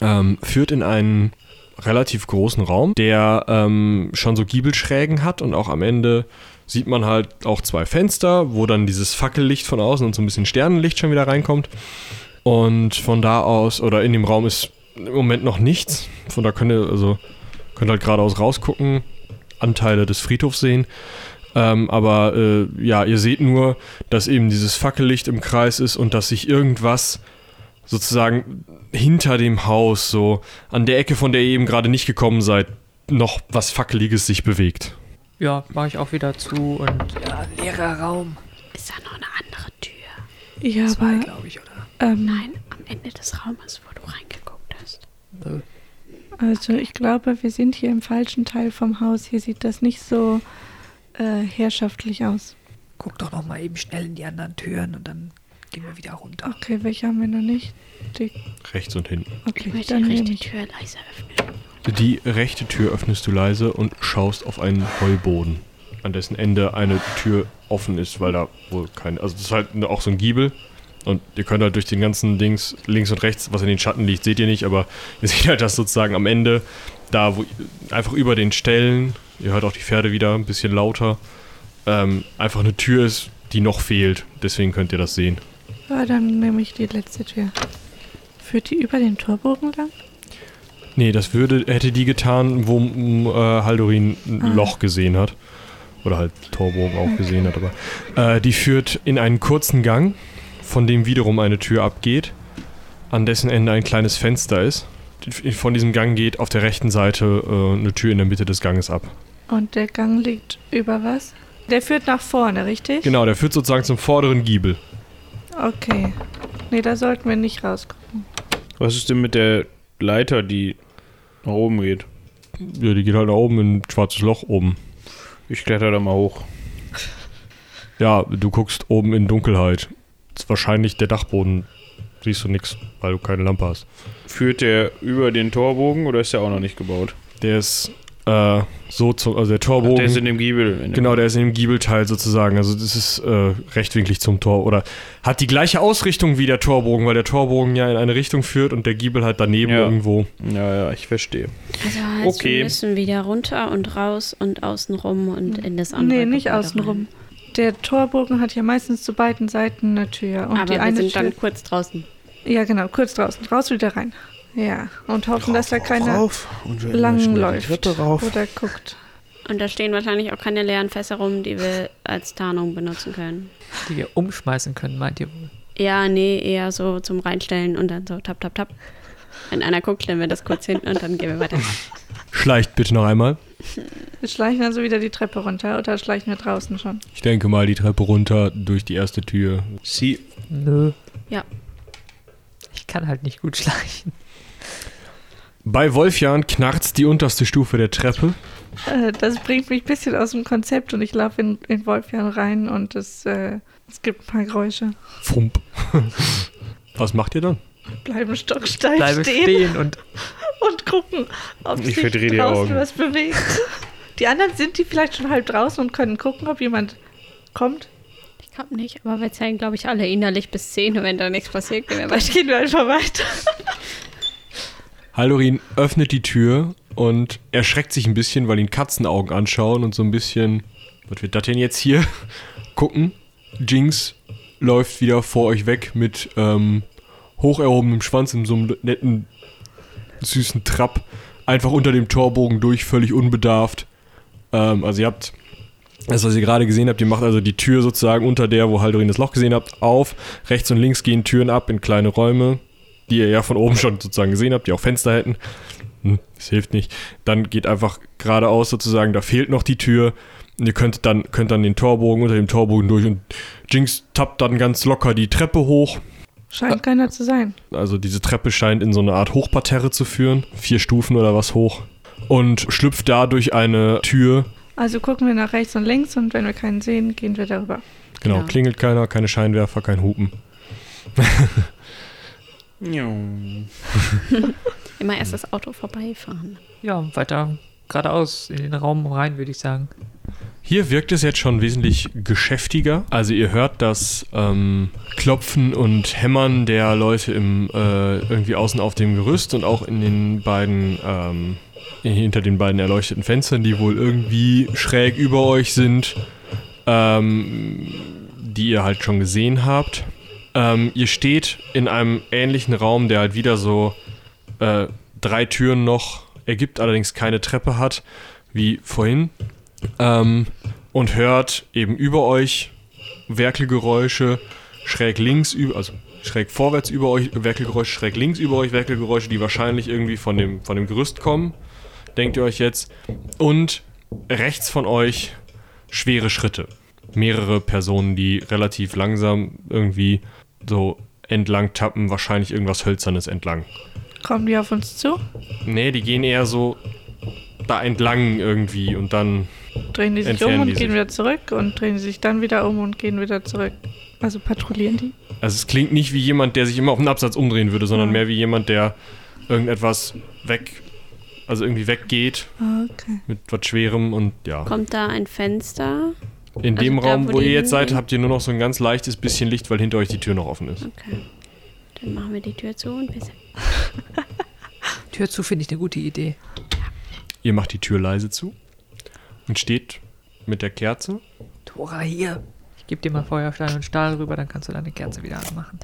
Ähm, führt in einen relativ großen Raum, der ähm, schon so Giebelschrägen hat und auch am Ende sieht man halt auch zwei Fenster, wo dann dieses Fackellicht von außen und so ein bisschen Sternenlicht schon wieder reinkommt. Und von da aus, oder in dem Raum ist im Moment noch nichts. Von da könnt ihr, also, könnt halt geradeaus rausgucken, Anteile des Friedhofs sehen. Ähm, aber äh, ja, ihr seht nur, dass eben dieses Fackellicht im Kreis ist und dass sich irgendwas sozusagen hinter dem Haus, so an der Ecke, von der ihr eben gerade nicht gekommen seid, noch was Fackeliges sich bewegt. Ja, mache ich auch wieder zu und Ja, leerer Raum. Ist da noch eine andere Tür? Ja, Zwei, aber glaube ich, oder? ähm, Nein, am Ende des Raumes, wo du reingeguckt Nö. also ich glaube, wir sind hier im falschen Teil vom Haus. Hier sieht das nicht so äh, herrschaftlich aus. Guck doch noch mal eben schnell in die anderen Türen und dann gehen wir wieder runter. Okay, welche haben wir noch nicht? Die, Rechts und hinten. Ich okay, möchte dann die nehme rechte ich. Tür leise öffnen. Die rechte Tür öffnest du leise und schaust auf einen Heuboden, an dessen Ende eine Tür offen ist, weil da wohl keine. Also, das ist halt auch so ein Giebel. Und ihr könnt halt durch den ganzen Dings, links und rechts, was in den Schatten liegt, seht ihr nicht, aber [laughs] ihr seht halt, dass sozusagen am Ende, da wo einfach über den Stellen, ihr hört auch die Pferde wieder ein bisschen lauter, ähm, einfach eine Tür ist, die noch fehlt. Deswegen könnt ihr das sehen. Ja, dann nehme ich die letzte Tür. Führt die über den Torbogen lang? Nee, das würde, hätte die getan, wo äh, Haldorin ein Ah. Loch gesehen hat. Oder halt Torbogen auch gesehen hat, aber. Äh, die führt in einen kurzen Gang, von dem wiederum eine Tür abgeht, an dessen Ende ein kleines Fenster ist. Von diesem Gang geht auf der rechten Seite äh, eine Tür in der Mitte des Ganges ab. Und der Gang liegt über was? Der führt nach vorne, richtig? Genau, der führt sozusagen zum vorderen Giebel. Okay. Nee, da sollten wir nicht rausgucken. Was ist denn mit der Leiter, die nach oben geht? Ja, die geht halt da oben in ein schwarzes Loch oben. Ich kletter da mal hoch. Ja, du guckst oben in Dunkelheit. Das ist wahrscheinlich der Dachboden. Siehst du nichts, weil du keine Lampe hast. Führt der über den Torbogen oder ist der auch noch nicht gebaut? Der ist äh, so zum, also der Torbogen. Der ist in dem Giebel. In dem genau, der ist in dem Giebelteil sozusagen. Also das ist äh, rechtwinklig zum Tor oder hat die gleiche Ausrichtung wie der Torbogen, weil der Torbogen ja in eine Richtung führt und der Giebel halt daneben Ja. irgendwo. Ja, ja, ich verstehe. Also heißt, Okay. wir müssen wieder runter und raus und außen rum und in das andere Nee, nicht Gebäude außen rum. rein. Der Torbogen hat ja meistens zu beiden Seiten eine Tür. Und Aber die wir eine sind Tür. dann kurz draußen. Ja, genau, kurz draußen. Raus wieder rein. Ja. Und hoffen, dass da keiner rauf und wir lang läuft. Rauf. Oder guckt. Und da stehen wahrscheinlich auch keine leeren Fässer rum, die wir als Tarnung benutzen können. die wir umschmeißen können, meint ihr wohl? Ja, nee, eher so zum Reinstellen und dann so tap, tap, tap. Wenn einer guckt, stellen wir das kurz hin und dann gehen wir weiter. Schleicht bitte noch einmal. [laughs] Wir schleichen also wieder die Treppe runter oder schleichen wir draußen schon? Ich denke mal die Treppe runter durch die erste Tür. Sie, Nö. Ja. Ich kann halt nicht gut schleichen. Bei Wolfjan knarzt die unterste Stufe der Treppe. Äh, das bringt mich ein bisschen aus dem Konzept und ich laufe in, in Wolfjan rein und es, äh, es gibt ein paar Geräusche. Fump. [laughs] Was macht ihr dann? Bleiben stocksteif Bleibe stehen, stehen und [laughs] und gucken, ob Ich sich draußen Augen. was bewegt. Die anderen sind die vielleicht schon halb draußen und können gucken, ob jemand kommt. Ich glaube nicht, aber wir zählen, glaube ich, alle innerlich bis 10 und wenn da nichts passiert, gehen wir weiter. gehen wir einfach weiter. Haldorin öffnet die Tür und erschreckt sich ein bisschen, weil ihn Katzenaugen anschauen und so ein bisschen, was wird das denn jetzt hier? [laughs] Gucken. Jinx läuft wieder vor euch weg mit ähm, hoch erhobenem Schwanz in so einem netten, süßen Trab. Einfach unter dem Torbogen durch, völlig unbedarft. Ähm, also ihr habt das, was ihr gerade gesehen habt, ihr macht also die Tür sozusagen unter der, wo Haldorin das Loch gesehen habt, auf. Rechts und links gehen Türen ab in kleine Räume, die ihr ja von oben schon sozusagen gesehen habt, die auch Fenster hätten. Hm, das hilft nicht. Dann geht einfach geradeaus sozusagen, da fehlt noch die Tür. Und ihr könnt dann, könnt dann den Torbogen unter dem Torbogen durch und Jinx tappt dann ganz locker die Treppe hoch. Scheint keiner zu sein. Also diese Treppe scheint in so eine Art Hochparterre zu führen. Vier Stufen oder was hoch. Und schlüpft da durch eine Tür. Also gucken wir nach rechts und links und wenn wir keinen sehen, gehen wir darüber. Genau, Ja. klingelt keiner, keine Scheinwerfer, kein Hupen. [laughs] [laughs] Immer erst das Auto vorbeifahren. Ja, weiter geradeaus in den Raum rein, würde ich sagen. Hier wirkt es jetzt schon wesentlich geschäftiger. Also ihr hört das ähm, Klopfen und Hämmern der Leute im äh, irgendwie außen auf dem Gerüst und auch in den beiden ähm, hinter den beiden erleuchteten Fenstern, die wohl irgendwie schräg über euch sind, ähm, die ihr halt schon gesehen habt. Ähm, ihr steht in einem ähnlichen Raum, der halt wieder so äh, drei Türen noch ergibt, allerdings keine Treppe hat, wie vorhin ähm, und hört eben über euch Werkelgeräusche, schräg links über, also schräg vorwärts über euch Werkelgeräusche, schräg links über euch Werkelgeräusche, die wahrscheinlich irgendwie von dem, von dem Gerüst kommen, denkt ihr euch jetzt. Und rechts von euch schwere Schritte. Mehrere Personen, die relativ langsam irgendwie so entlang tappen, wahrscheinlich irgendwas Hölzernes entlang. Kommen die auf uns zu? Nee, die gehen eher so da entlang irgendwie und dann Drehen die sich um und die gehen sich. wieder zurück und drehen sich dann wieder um und gehen wieder zurück. Also patrouillieren die. Also es klingt nicht wie jemand, der sich immer auf den Absatz umdrehen würde, sondern Ja. mehr wie jemand, der irgendetwas weg, also irgendwie weggeht Okay. mit was Schwerem und ja. Kommt da ein Fenster? In Also dem da, Raum, wo wo die ihr jetzt seid, habt ihr nur noch so ein ganz leichtes bisschen Licht, weil hinter euch die Tür noch offen ist. Okay. Dann machen wir die Tür zu und wir. [laughs] Tür zu finde ich eine gute Idee. Ihr macht die Tür leise zu und steht mit der Kerze. Tora hier. Ich gebe dir mal Feuerstein und Stahl rüber, dann kannst du deine Kerze wieder anmachen.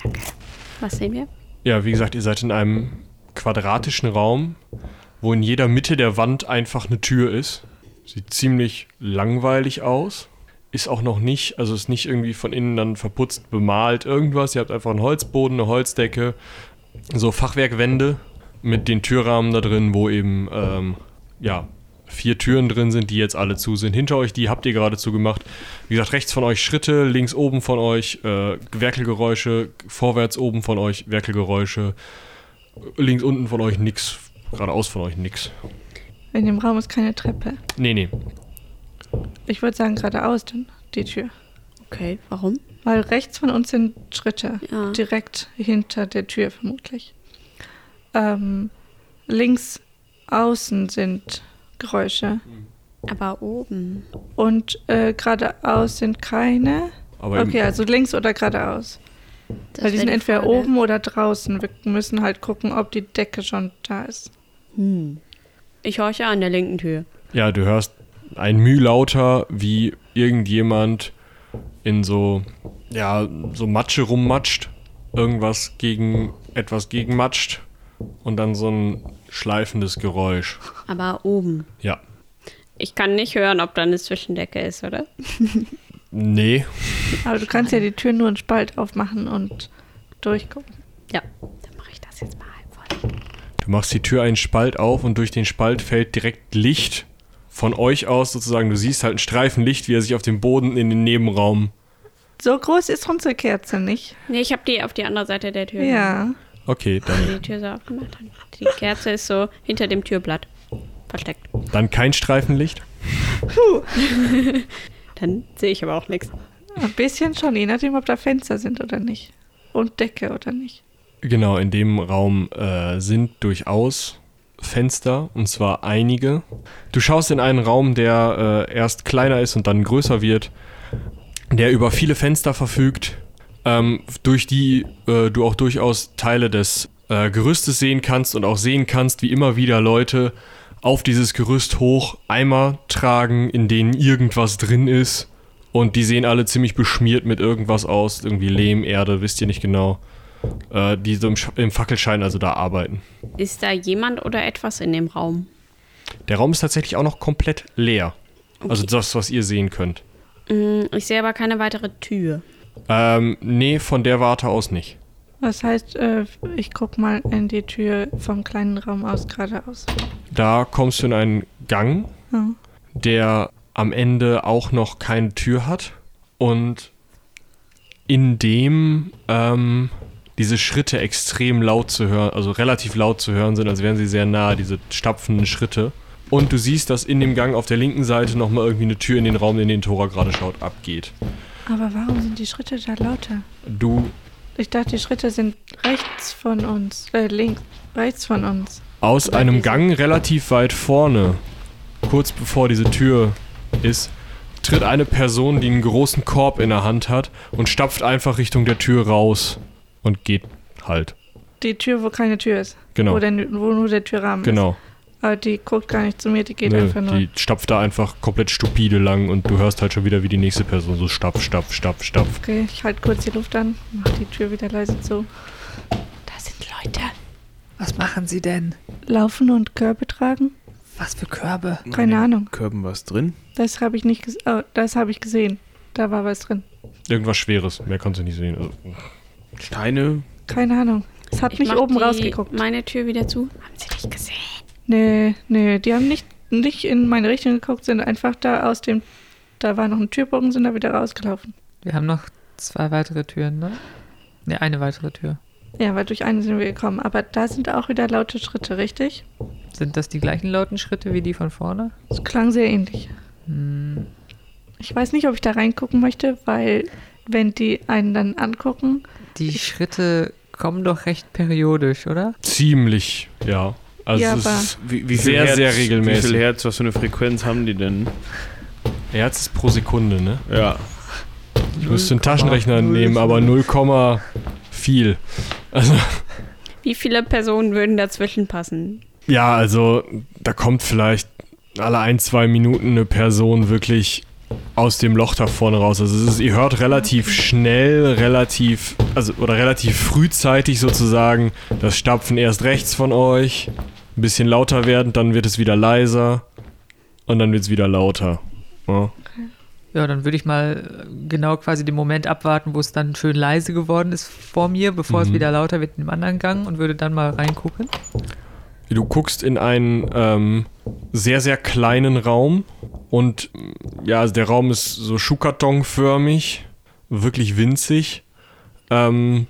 Was sehen wir? Ja, wie gesagt, ihr seid in einem quadratischen Raum, wo in jeder Mitte der Wand einfach eine Tür ist. Sieht ziemlich langweilig aus. Ist auch noch nicht, also ist nicht irgendwie von innen dann verputzt, bemalt, irgendwas. Ihr habt einfach einen Holzboden, eine Holzdecke, so Fachwerkwände mit den Türrahmen da drin, wo eben, ähm, ja, vier Türen drin sind, die jetzt alle zu sind. Hinter euch, die habt ihr gerade zugemacht. Wie gesagt, rechts von euch Schritte, links oben von euch äh, Werkelgeräusche, vorwärts oben von euch Werkelgeräusche, links unten von euch nix, geradeaus von euch nix. In dem Raum ist keine Treppe. Nee, nee. Ich würde sagen geradeaus dann die Tür. Okay, warum? Weil rechts von uns sind Schritte. Ja. Direkt hinter der Tür vermutlich. Ähm, links außen sind Geräusche. Aber oben. Und äh, geradeaus sind keine. Aber Okay, also links oder geradeaus. Das Weil die sind entweder Frage. oben oder draußen. Wir müssen halt gucken, ob die Decke schon da ist. Hm. Ich horche an der linken Tür. ja, du hörst ein Müh lauter, wie irgendjemand in so, ja, so Matsche rummatscht, irgendwas gegen etwas gegenmatscht und dann so ein schleifendes Geräusch. Aber oben. Ja. Ich kann nicht hören, ob da eine Zwischendecke ist, oder? Nee. Aber du kannst ja die Tür nur einen Spalt aufmachen und durchgucken. Ja. Dann mache ich das jetzt mal halb voll. Du machst die Tür einen Spalt auf und durch den Spalt fällt direkt Licht von euch aus sozusagen. Du siehst halt einen Streifen Licht, wie er sich auf dem Boden in den Nebenraum. So groß ist unsere Kerze nicht. Nee, ich habe die auf die andere Seite der Tür. Ja. Okay, dann, Die Tür so aufgemacht. Die Kerze ist so hinter dem Türblatt versteckt. dann kein Streifenlicht. [laughs] Dann sehe ich aber auch nichts. Ein bisschen schon, je nachdem, ob da Fenster sind oder nicht. Und Decke oder nicht. Genau, in dem Raum äh, sind durchaus Fenster, und zwar einige. Du schaust in einen Raum, der äh, erst kleiner ist und dann größer wird, der über viele Fenster verfügt, ähm, durch die äh, du auch durchaus Teile des äh, Gerüstes sehen kannst und auch sehen kannst, wie immer wieder Leute auf dieses Gerüst hoch Eimer tragen, in denen irgendwas drin ist. Und die sehen alle ziemlich beschmiert mit irgendwas aus, irgendwie Lehm, Erde, wisst ihr nicht genau äh, die so im, im Fackelschein also da arbeiten. Ist da jemand oder etwas in dem Raum? Der Raum ist tatsächlich auch noch komplett leer. Also das, was ihr sehen könnt. Mm, Ich sehe aber keine weitere Tür. Ähm, nee, von der Warte aus nicht. Was heißt, äh, ich guck mal in die Tür vom kleinen Raum aus geradeaus. Da kommst du in einen Gang, Ja. der am Ende auch noch keine Tür hat und in dem ähm, diese Schritte extrem laut zu hören, also relativ laut zu hören sind, als wären sie sehr nah, diese stapfenden Schritte. Und du siehst, dass in dem Gang auf der linken Seite nochmal irgendwie eine Tür in den Raum, in den Tora gerade schaut, abgeht. Aber warum sind die Schritte da lauter? Du Ich dachte, die Schritte sind rechts von uns, äh, links, rechts von uns. aus Oder einem Gang relativ weit vorne, kurz bevor diese Tür ist, tritt eine Person, die einen großen Korb in der Hand hat und stapft einfach Richtung der Tür raus und geht halt. Die Tür, wo keine Tür ist. Genau. Wo, der, wo nur der Türrahmen Genau. ist. Aber die guckt gar nicht zu mir, die geht Nö, einfach nur. die stapft da einfach komplett stupide lang und du hörst halt schon wieder, wie die nächste Person so stapf, stapf, stapf, stapf. Okay, ich halte kurz die Luft an, mach die Tür wieder leise zu. Da sind Leute. Was machen Sie denn? Laufen und Körbe tragen? Was für Körbe? Keine Ahnung. Körben was drin? Das habe ich nicht oh, das habe ich gesehen. Da war was drin. Irgendwas Schweres, mehr kannst du nicht sehen. Also, Steine? Keine Ahnung. Es hat Ich mich oben die, rausgeguckt. meine Tür wieder zu. Haben Sie nicht gesehen? Nee, nee, die haben nicht, nicht in meine Richtung geguckt, sind einfach da aus dem. Da war noch ein Türbogen, sind da wieder rausgelaufen. Wir haben noch zwei weitere Türen, ne? Ne, eine weitere Tür. Ja, weil durch eine sind wir gekommen. Aber da sind auch wieder laute Schritte, richtig? Sind das die gleichen lauten Schritte wie die von vorne? Es klang sehr ähnlich. Hm, Ich weiß nicht, ob ich da reingucken möchte, weil wenn die einen dann angucken, die Schritte kommen doch recht periodisch, oder? ziemlich, ja. Also Ja, ist Wie, wie Sehr, Hertz, sehr regelmäßig. Wie viel Herz, was für eine Frequenz haben die denn? Herz ist pro Sekunde, ne? Ja. Du musst einen Taschenrechner nehmen, aber 0, viel. Also, Wie viele Personen würden dazwischen passen? ja, also da kommt vielleicht alle ein, zwei Minuten eine Person wirklich aus dem Loch da vorne raus. Also es ist, ihr hört relativ schnell, relativ, also oder relativ frühzeitig sozusagen das Stapfen erst rechts von euch, ein bisschen lauter werden, dann wird es wieder leiser und dann wird es wieder lauter. Ja. Ja, dann würde ich mal äh, genau quasi den Moment abwarten, wo es dann schön leise geworden ist vor mir, bevor es Mhm. wieder lauter wird in dem anderen Gang und würde dann mal reingucken. Du guckst in einen ähm, sehr, sehr kleinen Raum und ja, also der Raum ist so Schuhkartonförmig, wirklich winzig. Ähm,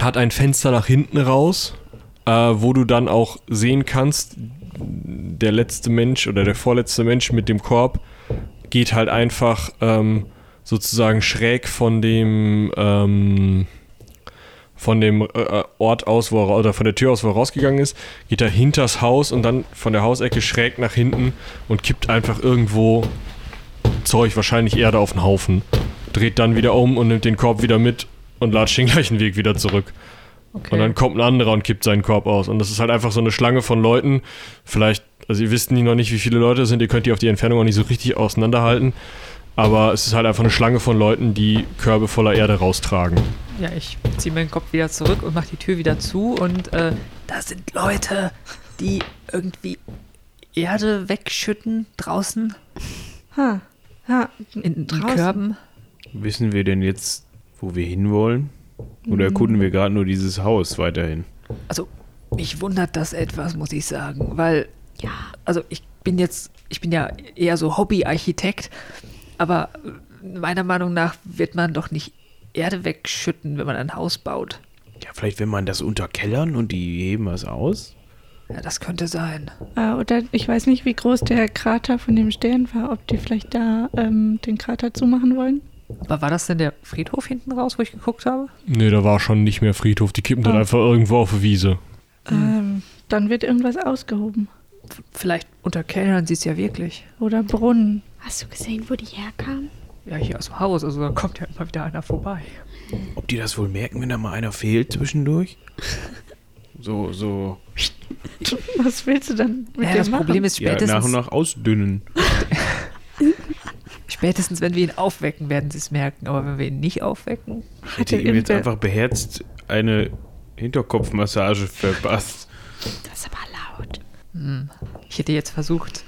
hat ein Fenster nach hinten raus, äh, wo du dann auch sehen kannst, der letzte Mensch oder der vorletzte Mensch mit dem Korb geht halt einfach ähm, sozusagen schräg von dem ähm, von dem äh, Ort aus, wo er, oder von der Tür aus, wo er rausgegangen ist, geht er hinters Haus und dann von der Hausecke schräg nach hinten und kippt einfach irgendwo Zeug, wahrscheinlich Erde auf den Haufen. Dreht dann wieder um und nimmt den Korb wieder mit und latscht den gleichen Weg wieder zurück. Okay. Und dann kommt ein anderer und kippt seinen Korb aus. Und das ist halt einfach so eine Schlange von Leuten. Vielleicht, also ihr wisst nie noch nicht, wie viele Leute es sind. Ihr könnt die auf die Entfernung auch nicht so richtig auseinanderhalten. Aber es ist halt einfach eine Schlange von Leuten, die Körbe voller Erde raustragen. ja, ich ziehe meinen Kopf wieder zurück und mache die Tür wieder zu und äh, da sind Leute, die irgendwie Erde wegschütten draußen ha, ha, in, in Draußen? Körben. Wissen wir denn jetzt, wo wir hinwollen? Oder erkunden wir gerade nur dieses Haus weiterhin? Also, mich wundert das etwas, muss ich sagen, weil, Ja. also ich bin jetzt, ich bin ja eher so Hobbyarchitekt, aber meiner Meinung nach wird man doch nicht Erde wegschütten, wenn man ein Haus baut. Ja, vielleicht will man das unterkellern und die heben was aus? Ja, das könnte sein. äh, oder ich weiß nicht, wie groß der Krater von dem Stern war, ob die vielleicht da ähm, den Krater zumachen wollen. Aber war das denn der Friedhof hinten raus, wo ich geguckt habe? Nee, da war schon nicht mehr Friedhof. Die kippen dann Ah. einfach irgendwo auf eine Wiese. Ähm, dann wird irgendwas ausgehoben. Vielleicht unterkellern sie es ja wirklich. Oder Brunnen. Hast du gesehen, wo die herkamen? Ja, hier aus dem Haus, also da kommt ja immer wieder einer vorbei. Ob die das wohl merken, wenn da mal einer fehlt zwischendurch? [laughs] So, so, Was willst du dann mit Ja, dem das machen? Problem ist ja, nach spätestens, und nach ausdünnen. [laughs] spätestens, wenn wir ihn aufwecken, werden sie es merken. Aber wenn wir ihn nicht aufwecken, Ich Hatte hätte ihm jetzt einfach beherzt eine Hinterkopfmassage verpasst. Das ist aber laut. Hm. Ich hätte jetzt versucht,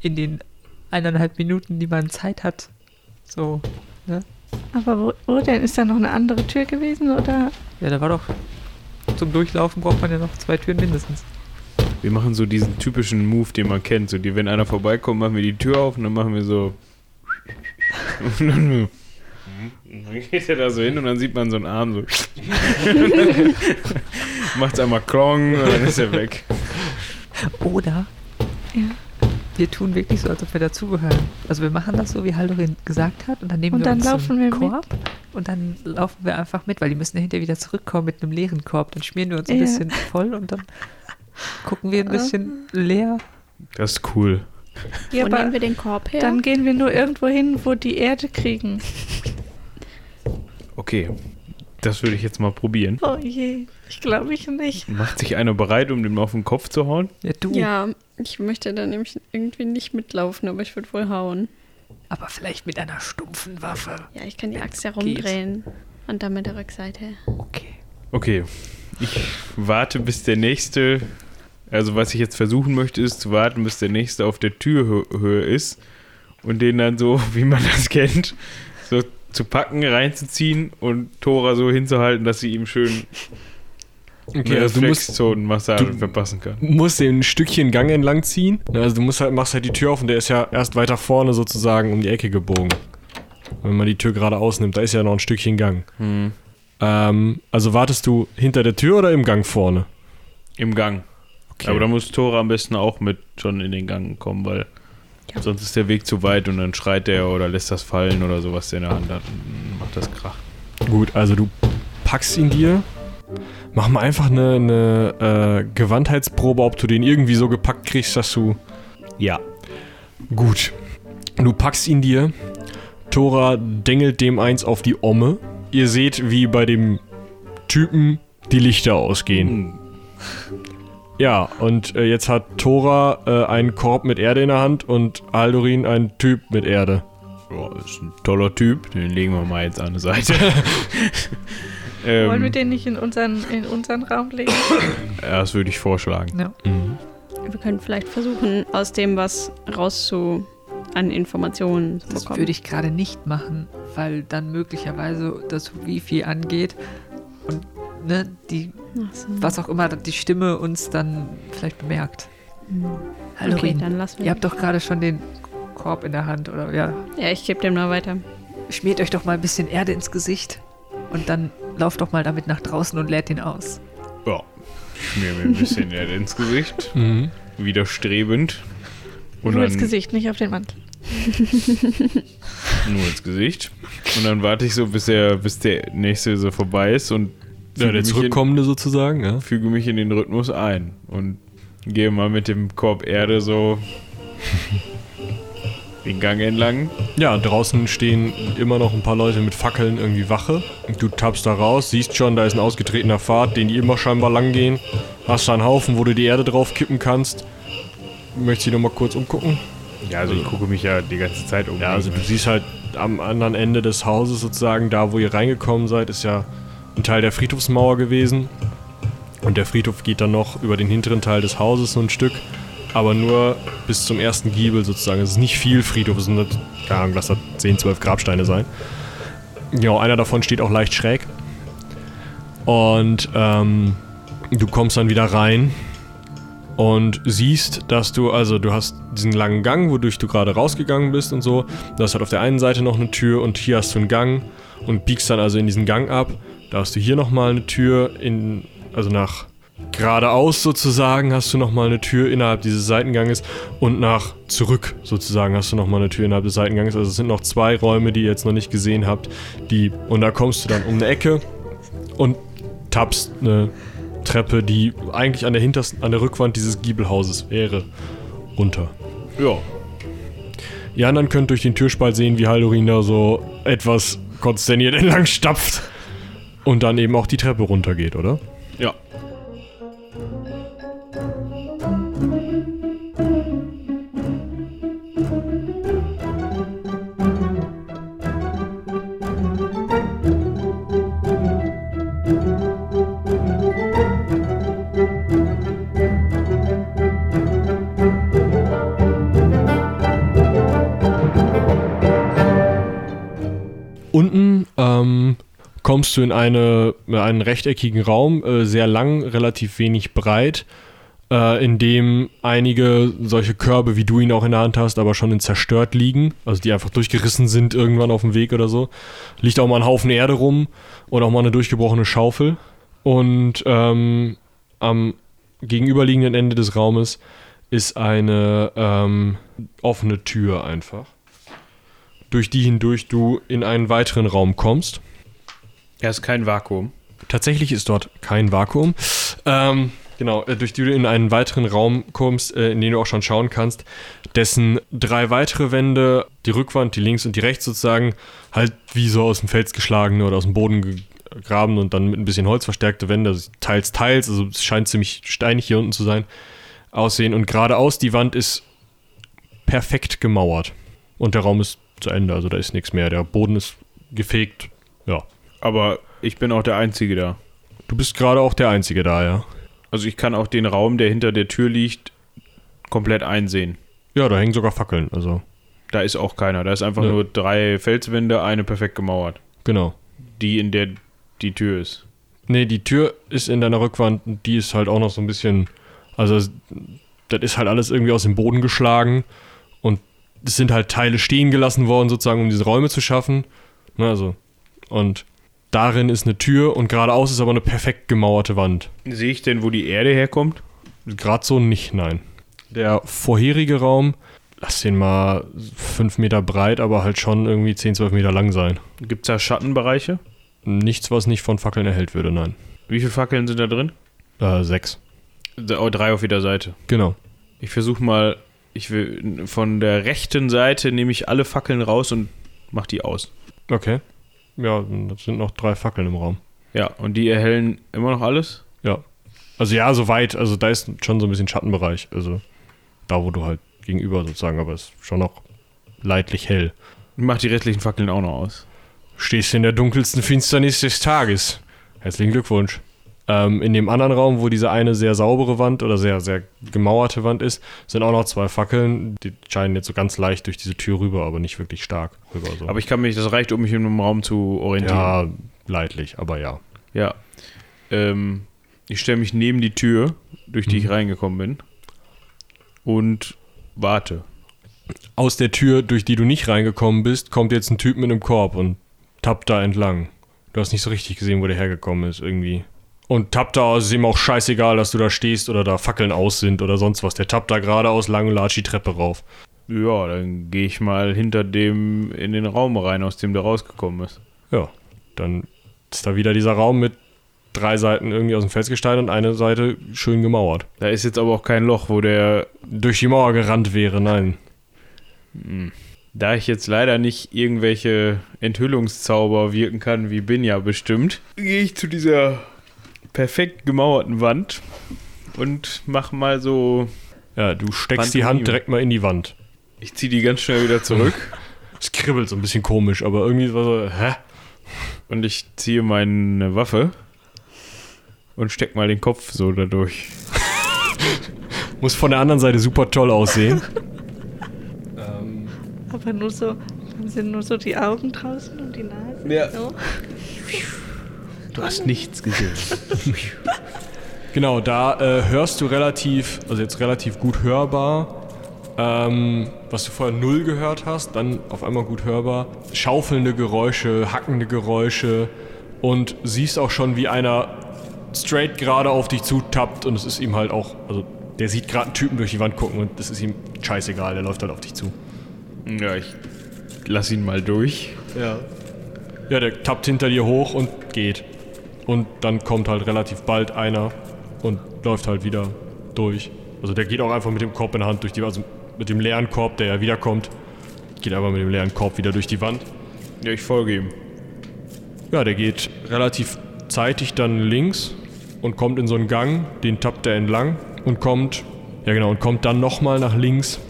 in den eineinhalb Minuten, die man Zeit hat. So, ne? Aber wo, wo denn? Ist da noch eine andere Tür gewesen oder? Ja, da war doch. Zum Durchlaufen braucht man ja noch zwei Türen mindestens. Wir machen so diesen typischen Move, den man kennt. So, die, wenn einer vorbeikommt, machen wir die Tür auf und dann machen wir so. Und dann, geht er da so hin und dann sieht man so einen Arm so. [laughs] Macht's einmal Klong und dann ist er weg. Oder Ja. wir tun wirklich so, als ob wir dazugehören. Also wir machen das so, wie Haldorin gesagt hat, und dann nehmen Und wir dann uns einen wir mit. Korb und dann laufen wir einfach mit, weil die müssen ja hinterher wieder zurückkommen mit einem leeren Korb. Dann schmieren wir uns ein Ja. bisschen voll und dann gucken wir ein bisschen leer. Das ist cool. Ja, Wo nehmen wir den Korb her? dann gehen wir nur irgendwo hin, wo die Erde kriegen. Okay. Das würde ich jetzt mal probieren. Oh je, ich glaube ich nicht. Macht sich einer bereit, um dem auf den Kopf zu hauen? Ja, du. ja, ich möchte da nämlich irgendwie nicht mitlaufen, aber ich würde wohl hauen. Aber vielleicht mit einer stumpfen Waffe. Ja, ich kann die Axt ja geht. rumdrehen. Und dann mit der Rückseite. Okay. Okay. Ich warte, bis der nächste. Also, was ich jetzt versuchen möchte, ist zu warten, bis der nächste auf der Türhöhe ist. Und den dann so, [laughs] wie man das kennt, so zu packen, reinzuziehen und Tora so hinzuhalten, dass sie ihm schön Okay, also du musst, verpassen kann. musst den ein Stückchen Gang entlang ziehen. Also du musst halt, machst halt die Tür auf und der ist ja erst weiter vorne sozusagen um die Ecke gebogen. Wenn man die Tür gerade ausnimmt, da ist ja noch ein Stückchen Gang. Hm. Ähm, also wartest du hinter der Tür oder im Gang vorne? Im Gang. Okay. Aber da muss Tora am besten auch mit schon in den Gang kommen, weil Ja. sonst ist der Weg zu weit und dann schreit der oder lässt das fallen oder so, was der in der Hand hat. Und macht das Krach. Gut, also du packst ihn dir. Mach mal einfach eine, eine äh, Gewandheitsprobe, ob du den irgendwie so gepackt kriegst, dass du. Ja. Gut. Du packst ihn dir. Tora dengelt dem eins auf die Omme. Ihr seht, wie bei dem Typen die Lichter ausgehen. Hm. Ja, und äh, jetzt hat Tora äh, einen Korb mit Erde in der Hand und Aldorin einen Typ mit Erde. Ja, ist ein toller Typ. Den legen wir mal jetzt an die Seite. [laughs] Wollen wir ähm, den nicht in unseren, in unseren Raum legen? ja, das würde ich vorschlagen. Ja. Wir können vielleicht versuchen, aus dem was rauszu an Informationen zu Das bekommen. würde ich gerade nicht machen, weil dann möglicherweise das Wifi angeht und ne, die, so. was auch immer, die Stimme uns dann vielleicht bemerkt. Hallo, Okay, dann lassen Ihr wir. habt doch gerade schon den Korb in der Hand, oder? Ja. Ja, ich gebe dem mal weiter. Schmiert euch doch mal ein bisschen Erde ins Gesicht und dann lauft doch mal damit nach draußen und lädt ihn aus. Ja. Schmier mir ein bisschen Erde ins Gesicht. [laughs] Mhm. Widerstrebend. Und Nur ins Gesicht, nicht auf den Mantel. [laughs] nur ins Gesicht. Und dann warte ich so, bis der, bis der nächste so vorbei ist und Ja, der mich in- Zurückkommende sozusagen, ja. füge mich in den Rhythmus ein und gehe mal mit dem Korb Erde so [laughs] den Gang entlang. Ja, draußen stehen immer noch ein paar Leute mit Fackeln irgendwie Wache. Du tappst da raus, siehst schon, da ist ein ausgetretener Pfad, den die immer scheinbar lang gehen. Hast da einen Haufen, wo du die Erde drauf kippen kannst. Möchtest du dich noch mal kurz umgucken? Ja, also ich gucke mich ja die ganze Zeit um. Ja, also du siehst halt am anderen Ende des Hauses sozusagen, da wo ihr reingekommen seid, ist ja ein Teil der Friedhofsmauer gewesen. Und der Friedhof geht dann noch über den hinteren Teil des Hauses so ein Stück, aber nur bis zum ersten Giebel sozusagen. Es ist nicht viel Friedhof, es sind, keine Ahnung, lass das 10, 12 Grabsteine sein. Genau, einer davon steht auch leicht schräg. Und ähm, du kommst dann wieder rein und siehst, dass du, also du hast diesen langen Gang, wodurch du gerade rausgegangen bist und so. Du hast halt auf der einen Seite noch eine Tür und hier hast du einen Gang und biegst dann also in diesen Gang ab. Da hast du hier nochmal eine Tür in, also nach geradeaus sozusagen hast du nochmal eine Tür innerhalb dieses Seitenganges und nach zurück sozusagen hast du nochmal eine Tür innerhalb des Seitenganges. Also es sind noch zwei Räume, die ihr jetzt noch nicht gesehen habt. Die, und da kommst du dann um eine Ecke und tappst eine Treppe, die eigentlich an der hintersten, an der Rückwand dieses Giebelhauses wäre, runter. ja. Ihr anderen könnt durch den Türspalt sehen, wie Haldorin da so etwas konsterniert [laughs] entlang stapft und dann eben auch die Treppe runtergeht, oder? Ja. Unten ähm, kommst du in eine, einen rechteckigen Raum, äh, sehr lang, relativ wenig breit, äh, in dem einige solche Körbe, wie du ihn auch in der Hand hast, aber schon in zerstört liegen, also die einfach durchgerissen sind irgendwann auf dem Weg oder so. Liegt auch mal ein Haufen Erde rum und auch mal eine durchgebrochene Schaufel. Und ähm, am gegenüberliegenden Ende des Raumes ist eine ähm, offene Tür einfach, durch die hindurch du in einen weiteren Raum kommst. Ja, ist kein Vakuum. Tatsächlich ist dort kein Vakuum. Ähm, genau, äh, durch die du in einen weiteren Raum kommst, äh, in den du auch schon schauen kannst, dessen drei weitere Wände, die Rückwand, die links und die rechts sozusagen, halt wie so aus dem Fels geschlagene oder aus dem Boden gegraben und dann mit ein bisschen Holz verstärkte Wände, also teils, teils, also es scheint ziemlich steinig hier unten zu sein, aussehen. Und geradeaus die Wand ist perfekt gemauert. Und der Raum ist zu Ende, also da ist nichts mehr. Der Boden ist gefegt, ja. Aber ich bin auch der Einzige da. Du bist gerade auch der Einzige da, ja. Also ich kann auch den Raum, der hinter der Tür liegt, komplett einsehen. Ja, da hängen sogar Fackeln, also. Da ist auch keiner. Da ist einfach Ja. nur drei Felswände, eine perfekt gemauert. Genau. Die, in der die Tür ist. Nee, die Tür ist in deiner Rückwand, die ist halt auch noch so ein bisschen, also das ist halt alles irgendwie aus dem Boden geschlagen und es sind halt Teile stehen gelassen worden, sozusagen, um diese Räume zu schaffen. Ne, also, und darin ist eine Tür und geradeaus ist aber eine perfekt gemauerte Wand. Sehe ich denn, wo die Erde herkommt? Gerade so nicht, nein. Der vorherige Raum, lass den mal fünf Meter breit, aber halt schon irgendwie 10, 12 Meter lang sein. Gibt es da Schattenbereiche? Nichts, was nicht von Fackeln erhellt würde, nein. Wie viele Fackeln sind da drin? Äh, sechs. Oh, drei auf jeder Seite. Genau. Ich versuche mal, ich will von der rechten Seite nehme ich alle Fackeln raus und mach die aus. Okay. Ja, das sind noch drei Fackeln im Raum. Ja, und die erhellen immer noch alles? Ja. Also ja, so weit, also da ist schon so ein bisschen Schattenbereich. Also da, wo du halt gegenüber sozusagen, aber es ist schon noch leidlich hell. Mach die restlichen Fackeln auch noch aus. Stehst in der dunkelsten Finsternis des Tages. Herzlichen Glückwunsch. Ähm, in dem anderen Raum, wo diese eine sehr saubere Wand oder sehr, sehr gemauerte Wand ist, sind auch noch zwei Fackeln. Die scheinen jetzt so ganz leicht durch diese Tür rüber, aber nicht wirklich stark rüber. So. Aber ich kann mich, das reicht, um mich in einem Raum zu orientieren. ja, leidlich, aber ja. Ja. Ähm, ich stelle mich neben die Tür, durch die ich Mhm. reingekommen bin. Und warte. Aus der Tür, durch die du nicht reingekommen bist, kommt jetzt ein Typ mit einem Korb und tappt da entlang. Du hast nicht so richtig gesehen, wo der hergekommen ist, irgendwie. Und tappt da, es ist ihm auch scheißegal, dass du da stehst oder da Fackeln aus sind oder sonst was. Der tappt da geradeaus lang und latscht die Treppe rauf. Ja, dann gehe ich mal hinter dem in den Raum rein, aus dem der rausgekommen ist. Ja, dann ist da wieder dieser Raum mit drei Seiten irgendwie aus dem Felsgestein und eine Seite schön gemauert. Da ist jetzt aber auch kein Loch, wo der. Durch die Mauer gerannt wäre, nein. Da ich jetzt leider nicht irgendwelche Enthüllungszauber wirken kann, wie Binja bestimmt, gehe ich zu dieser perfekt gemauerten Wand und mach mal so. Ja, du steckst die Pantomime. Hand direkt mal in die Wand. Ich ziehe die ganz schnell wieder zurück [laughs] Es kribbelt so ein bisschen komisch, aber irgendwie war so, hä? und ich ziehe meine Waffe und steck mal den Kopf so dadurch. [laughs] Muss von der anderen Seite super toll aussehen. [laughs] Aber nur so, dann sind nur so die Augen draußen und die Nase. Ja. So. Du hast nichts gesehen. [laughs] Genau, da äh, hörst du relativ, also jetzt relativ gut hörbar, ähm, was du vorher null gehört hast, dann auf einmal gut hörbar, schaufelnde Geräusche, hackende Geräusche und siehst auch schon, wie einer straight gerade auf dich zutappt und es ist ihm halt auch, also der sieht gerade einen Typen durch die Wand gucken und das ist ihm scheißegal, der läuft halt auf dich zu. Ja, ich lass ihn mal durch. Ja. Ja, der tappt hinter dir hoch und geht. Und dann kommt halt relativ bald einer und läuft halt wieder durch. Also der geht auch einfach mit dem Korb in der Hand durch die, also mit dem leeren Korb, der ja wiederkommt, geht einfach mit dem leeren Korb wieder durch die Wand. Ja, ich folge ihm. Ja, der geht relativ zeitig dann links und kommt in so einen Gang, den tappt er entlang und kommt, ja genau, und kommt dann nochmal nach links.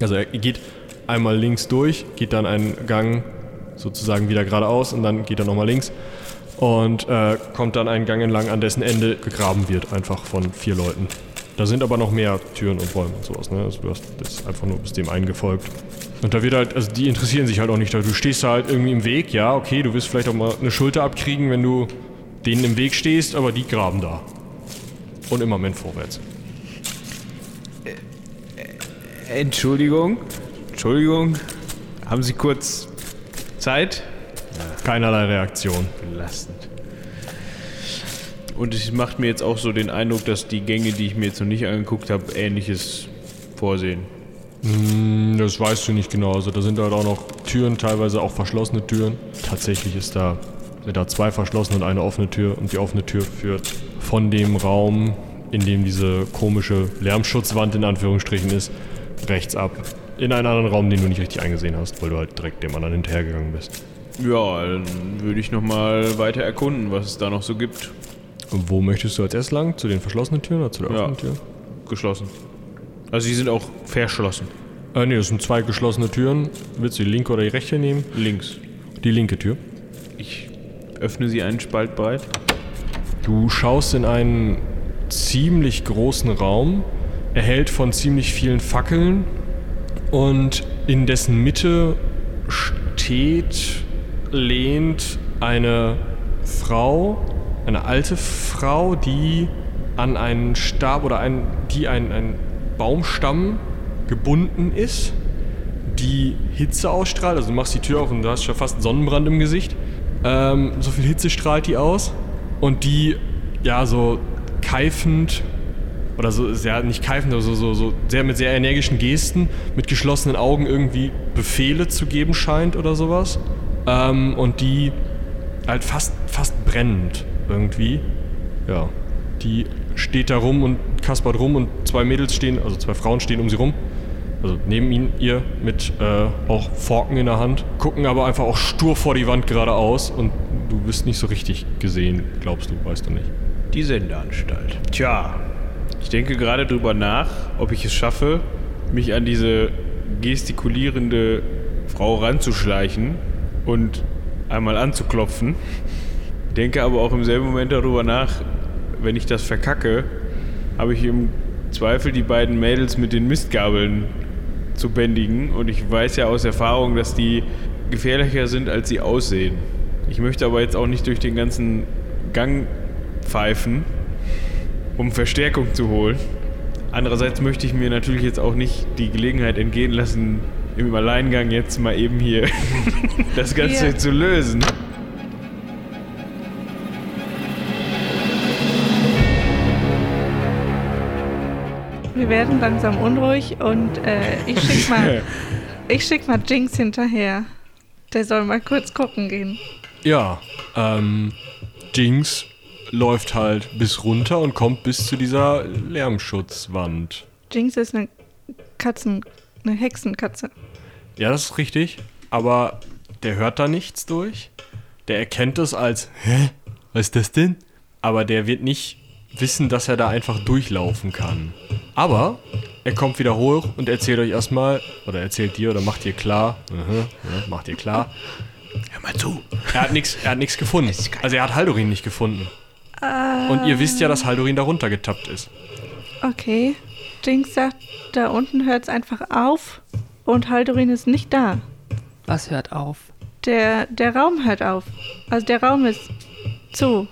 Also er geht einmal links durch, geht dann einen Gang sozusagen wieder geradeaus und dann geht er nochmal links und äh, kommt dann einen Gang entlang, an dessen Ende gegraben wird, einfach von vier Leuten. Da sind aber noch mehr Türen und Räume und sowas, ne? Also du hast das einfach nur bis dem einen gefolgt. Und da wird halt, also die interessieren sich halt auch nicht. Du stehst da halt irgendwie im Weg, ja, okay, du wirst vielleicht auch mal eine Schulter abkriegen, wenn du denen im Weg stehst, aber die graben da. Und immer Moment vorwärts. Entschuldigung. Entschuldigung. Haben Sie kurz Zeit? Keinerlei Reaktion. Belastend. Und es macht mir jetzt auch so den Eindruck, dass die Gänge, die ich mir jetzt noch nicht angeguckt habe, ähnliches vorsehen. Hm, Das weißt du nicht genau. Also da sind halt auch noch Türen, teilweise auch verschlossene Türen. Tatsächlich ist da, sind da zwei verschlossene und eine offene Tür. Und die offene Tür führt von dem Raum, in dem diese komische Lärmschutzwand in Anführungsstrichen ist, rechts ab. In einen anderen Raum, den du nicht richtig eingesehen hast, weil du halt direkt dem anderen hinterhergegangen bist. Ja, dann würde ich nochmal weiter erkunden, was es da noch so gibt. Und wo möchtest du als erstes lang? Zu den verschlossenen Türen oder zu der Ja. offenen Tür? Geschlossen. Also, die sind auch verschlossen. Äh, nee, das sind zwei geschlossene Türen. Willst du die linke oder die rechte nehmen? Links. Die linke Tür. Ich öffne sie einen Spalt breit. Du schaust in einen ziemlich großen Raum, erhellt von ziemlich vielen Fackeln und in dessen Mitte steht, lehnt eine Frau, eine alte Frau, die an einen Stab oder ein, die ein, ein Baumstamm gebunden ist, die Hitze ausstrahlt. Also du machst die Tür auf und du hast schon fast einen Sonnenbrand im Gesicht. Ähm, so viel Hitze strahlt die aus. Und die, ja, so keifend, oder so, sehr, nicht keifend, aber so, so, so sehr mit sehr energischen Gesten, mit geschlossenen Augen irgendwie Befehle zu geben scheint oder sowas. Ähm, und die halt fast, fast brennend irgendwie. Ja. Die steht da rum und kaspert rum und zwei Mädels stehen, also zwei Frauen stehen um sie rum. Also neben ihn, ihr mit äh, auch Forken in der Hand, gucken aber einfach auch stur vor die Wand geradeaus und du bist nicht so richtig gesehen, glaubst du, weißt du nicht. Die Sendeanstalt. Tja, ich denke gerade drüber nach, ob ich es schaffe, mich an diese gestikulierende Frau ranzuschleichen und einmal anzuklopfen. Denke aber auch im selben Moment darüber nach, wenn ich das verkacke, habe ich im Zweifel die beiden Mädels mit den Mistgabeln zu bändigen. Und ich weiß ja aus Erfahrung, dass die gefährlicher sind, als sie aussehen. Ich möchte aber jetzt auch nicht durch den ganzen Gang pfeifen, um Verstärkung zu holen. Andererseits möchte ich mir natürlich jetzt auch nicht die Gelegenheit entgehen lassen, im Alleingang jetzt mal eben hier [laughs] das Ganze Ja. zu lösen. Wir werden langsam unruhig und äh, ich schick [laughs] mal, ich schick mal Jinx hinterher. Der soll mal kurz gucken gehen. Ja, ähm, Jinx läuft halt bis runter und kommt bis zu dieser Lärmschutzwand. Jinx ist eine Katzen, eine Hexenkatze. Ja, das ist richtig, aber der hört da nichts durch. Der erkennt es als, hä, was ist das denn? Aber der wird nicht wissen, dass er da einfach durchlaufen kann. Aber er kommt wieder hoch und erzählt euch erstmal, oder erzählt dir oder macht dir klar, mhm, ja, macht dir klar, Hör mal zu. er hat nichts er hat nichts gefunden. Also er hat Haldorin nicht gefunden. Und ihr wisst ja, dass Haldorin da runtergetappt ist. Okay. Jinx sagt, da unten hört es einfach auf und Haldorin ist nicht da. Was hört auf? Der, der Raum hört auf. Also der Raum ist zu.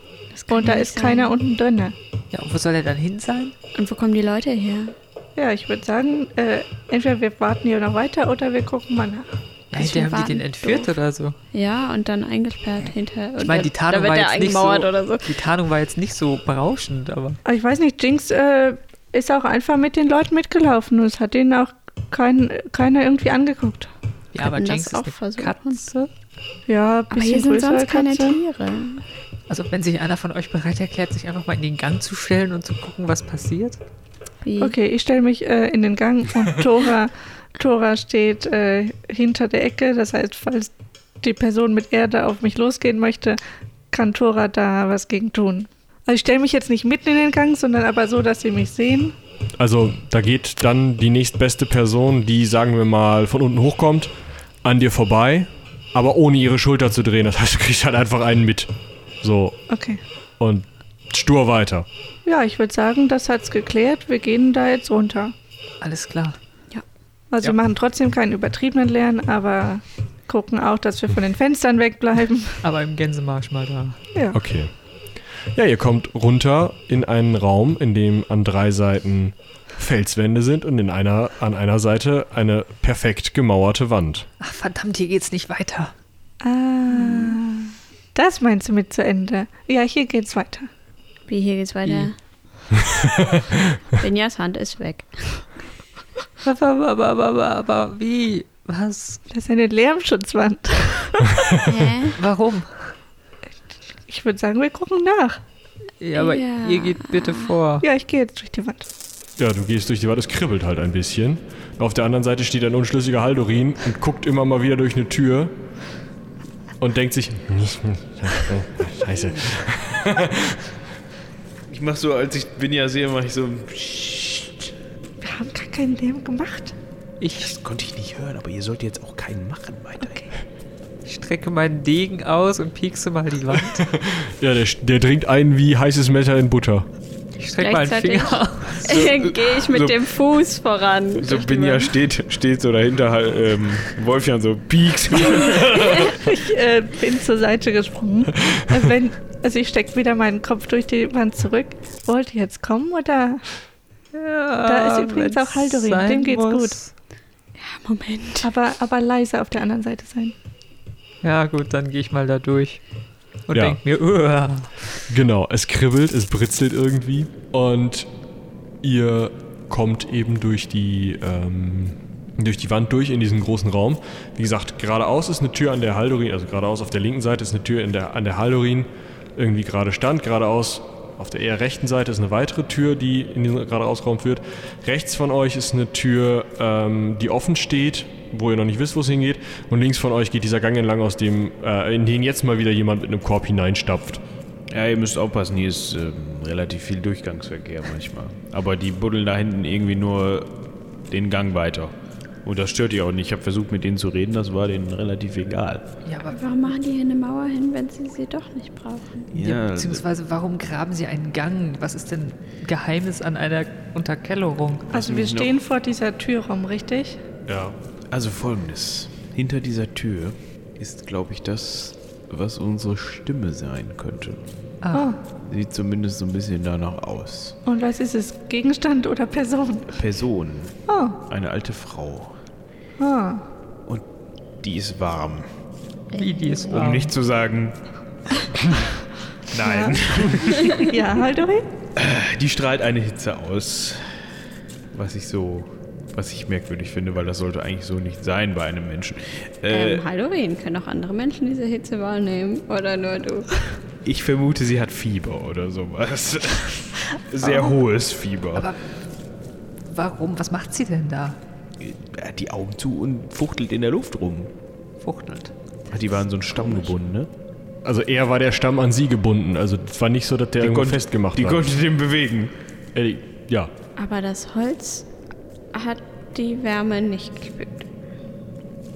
Und da ist sein. keiner unten drinne. Ja, und wo soll er dann hin sein? Und wo kommen die Leute her? Ja, ich würde sagen, äh, entweder wir warten hier noch weiter oder wir gucken mal nach. Ja, hinterher haben die den entführt doof. oder so. Ja, und dann eingesperrt hinter. Ich meine, die Tarnung war jetzt nicht so, eingemauert oder so. Die Tarnung war jetzt nicht so berauschend, aber Aber ich weiß nicht, Jinx äh, ist auch einfach mit den Leuten mitgelaufen und es hat denen auch kein, keiner irgendwie angeguckt. ja, aber Jinx ist auch eine versuchen. Katze. Ja, Aber hier sind sonst keine Katze. Tiere. Also wenn sich einer von euch bereit erklärt, sich einfach mal in den Gang zu stellen und zu gucken, was passiert. Wie? Okay, ich stelle mich äh, in den Gang und [laughs] Tora, Tora steht äh, hinter der Ecke. Das heißt, falls die Person mit Erde auf mich losgehen möchte, kann Tora da was gegen tun. Also ich stelle mich jetzt nicht mitten in den Gang, sondern aber so, dass sie mich sehen. Also da geht dann die nächstbeste Person, die, sagen wir mal, von unten hochkommt, an dir vorbei, aber ohne ihre Schulter zu drehen. Das heißt, du kriegst halt einfach einen mit. So, Okay. und stur weiter. Ja, ich würde sagen, das hat's geklärt. Wir gehen da jetzt runter. Alles klar. Also Ja. wir machen trotzdem keinen übertriebenen Lärm, aber gucken auch, dass wir von den Fenstern wegbleiben. Aber im Gänsemarsch mal da. Ja. Okay. Ja, ihr kommt runter in einen Raum, in dem an drei Seiten Felswände sind und in einer, an einer Seite eine perfekt gemauerte Wand. Ach, verdammt, hier geht's nicht weiter. Ah, das meinst du mit zu Ende? Ja, hier geht's weiter. Wie, hier geht's weiter? [laughs] Benjas Hand ist weg. Aber, wie? Was? Das ist eine Lärmschutzwand. [laughs] Hä? Warum? Ich würde sagen, wir gucken nach. Ja, aber Ja. ihr geht bitte vor. Ja, ich gehe jetzt durch die Wand. Ja, du gehst durch die Wand, es kribbelt halt ein bisschen. Auf der anderen Seite steht ein unschlüssiger Haldorin und guckt immer mal wieder durch eine Tür und denkt sich, [laughs] scheiße. Ich mach so, als ich Binja sehe, mach ich so. Wir haben gar keinen Lärm gemacht. Ich Das konnte ich nicht hören, aber ihr sollt jetzt auch keinen machen strecke meinen Degen aus und piekse mal die Wand. [laughs] Ja, der, der dringt ein wie heißes Messer in Butter. Ich strecke meinen Finger aus. [laughs] gehe ich mit so- dem Fuß voran. So Binja steht, steht so dahinter, halt, ähm, Wolfjan so pieks. [laughs] Ich äh, bin zur Seite gesprungen. Äh, wenn, also ich stecke wieder meinen Kopf durch die Wand zurück. Wollt ihr jetzt kommen oder? Ja, Da ist übrigens auch Haldorin, dem geht's muss. Moment. Aber, aber leise auf der anderen Seite sein. Ja, gut, dann gehe ich mal da durch. Und Ja. denk mir, uah. Genau, es kribbelt, es britzelt irgendwie und ihr kommt eben durch die, ähm, durch die Wand durch in diesen großen Raum. Wie gesagt, geradeaus ist eine Tür an der Haldorin, also geradeaus auf der linken Seite ist eine Tür in der, an der Haldorin irgendwie gerade stand. Geradeaus auf der eher rechten Seite ist eine weitere Tür, die in diesen geradeausraum führt. Rechts von euch ist eine Tür, ähm, die offen steht, wo ihr noch nicht wisst, wo es hingeht. Und links von euch geht dieser Gang entlang, aus dem, äh, in den jetzt mal wieder jemand mit einem Korb hineinstapft. Ja, ihr müsst aufpassen, hier ist ähm, relativ viel Durchgangsverkehr manchmal. Aber die buddeln da hinten irgendwie nur den Gang weiter. Und das stört ihr auch nicht. Ich habe versucht, mit denen zu reden, das war denen relativ egal. Ja, aber Warum machen die hier eine Mauer hin, wenn sie sie doch nicht brauchen? ja, beziehungsweise warum graben sie einen Gang? Was ist denn Geheimnis an einer Unterkellerung. Also wir stehen vor dieser Tür rum, richtig? Ja. Also folgendes. Hinter dieser Tür ist, glaube ich, das, was unsere Stimme sein könnte. Ah, Sieht zumindest so ein bisschen danach aus. Und was ist es? Gegenstand oder Person? Person. Oh, Eine alte Frau. Oh. Und die ist warm. Wie die ist Um warm. nicht zu sagen. [laughs] Nein. Ja, Haldorin? Die strahlt eine Hitze aus. Was ich so. Was ich merkwürdig finde, weil das sollte eigentlich so nicht sein bei einem Menschen. Äh, Ähm, Halloween, können auch andere Menschen diese Hitze wahrnehmen? Oder nur du? ich vermute, sie hat Fieber oder sowas. Sehr hohes Fieber. aber warum? Was macht sie denn da? Er hat die Augen zu und fuchtelt in der Luft rum. Fuchtelt. Die waren so ein Stamm gebunden, ne? Also er war der Stamm an sie gebunden. Also es war nicht so, dass der irgendwo konnte- festgemacht Die war. konnte den bewegen. Äh, ja. Aber das Holz hat die Wärme nicht gespürt.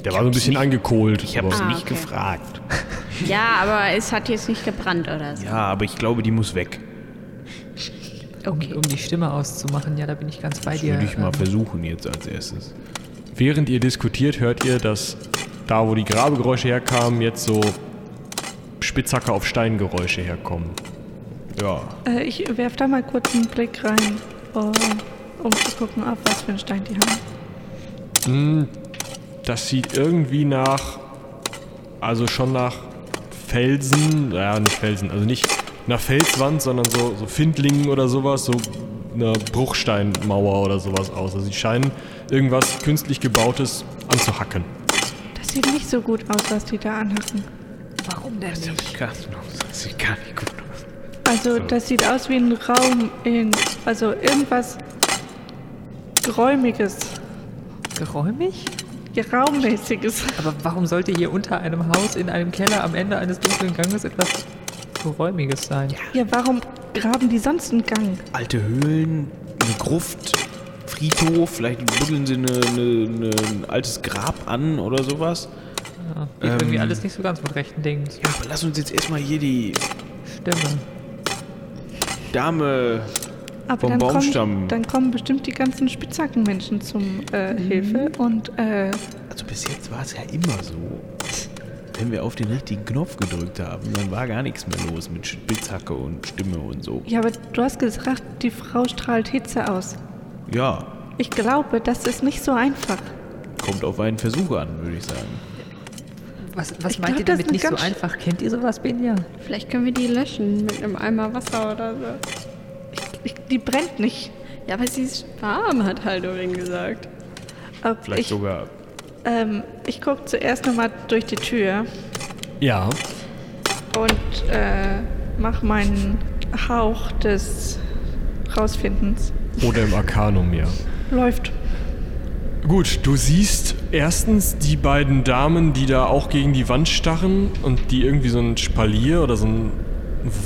Der war so ein bisschen angekohlt. Ich habe es Ah, nicht okay. gefragt. Ja, aber es hat jetzt nicht gebrannt oder so. Ja, aber ich glaube, die muss weg. Okay. Um die Stimme auszumachen, ja, da bin ich ganz bei dir. Würde ich mal Ähm, versuchen jetzt als erstes. Während ihr diskutiert, hört ihr, dass da, wo die Grabegeräusche herkamen, jetzt so Spitzhacke auf Steingeräusche herkommen. Ja. Äh, ich werf da mal kurz einen Blick rein, um, um zu gucken, auf was für einen Stein die haben. Hm, das sieht irgendwie nach, also schon nach Felsen, ja nicht Felsen, also nicht nach Felswand, sondern so, so Findlingen oder sowas, so eine Bruchsteinmauer oder sowas aus. Also sie scheinen irgendwas künstlich gebautes anzuhacken. Das sieht nicht so gut aus, was die da anhacken. Warum denn nicht? Das sieht gar nicht gut aus. Also das sieht aus wie ein Raum in, also irgendwas Geräumiges, Geräumig? ja, Raummäßiges. Aber warum sollte hier unter einem Haus in einem Keller am Ende eines dunklen Ganges etwas Geräumiges sein? Ja, warum graben die sonst einen Gang? Alte Höhlen, eine Gruft, Friedhof, vielleicht buddeln sie eine, eine, eine, ein altes Grab an oder sowas. Ja, geht Ähm. irgendwie alles nicht so ganz mit rechten Dingen. zu. Ja, aber lass uns jetzt erstmal hier die. Stimme. Dame, Aber Vom dann Baumstamm. kommen, dann kommen bestimmt die ganzen Spitzhackenmenschen zum äh, Hilfe und äh, Also bis jetzt war es ja immer so. Wenn wir auf den richtigen Knopf gedrückt haben, dann war gar nichts mehr los mit Spitzhacke und Stimme und so. ja, aber du hast gesagt, die Frau strahlt Hitze aus. Ja, Ich glaube, das ist nicht so einfach. kommt auf einen Versuch an, würde ich sagen. Was, was Ich meint glaub, ihr damit nicht so einfach? Kennt ihr sowas, Benja? Vielleicht können wir die löschen mit einem Eimer Wasser oder so. Ich, die brennt nicht. Ja, aber sie ist warm, hat Haldorin gesagt. Aber Vielleicht ich sogar. Ähm, ich gucke zuerst nochmal durch die Tür Ja. und äh, mache meinen Hauch des Rausfindens. Oder im Arcanum, ja. Läuft. Gut, du siehst erstens die beiden Damen, die da auch gegen die Wand starren und die irgendwie so ein Spalier oder so ein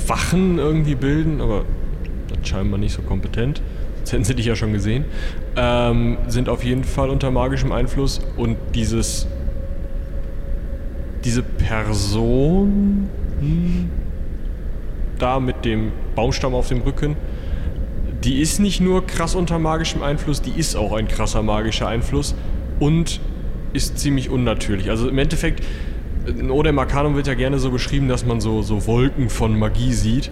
Wachen irgendwie bilden, aber scheinbar nicht so kompetent. Sonst hätten sie dich ja schon gesehen. Ähm, sind auf jeden Fall unter magischem Einfluss und dieses. Diese Person hm, da mit dem Baumstamm auf dem Rücken, die ist nicht nur krass unter magischem Einfluss, die ist auch ein krasser magischer Einfluss und ist ziemlich unnatürlich. Also im Endeffekt, in Odem Arcanum wird ja gerne so beschrieben, dass man so, so Wolken von Magie sieht.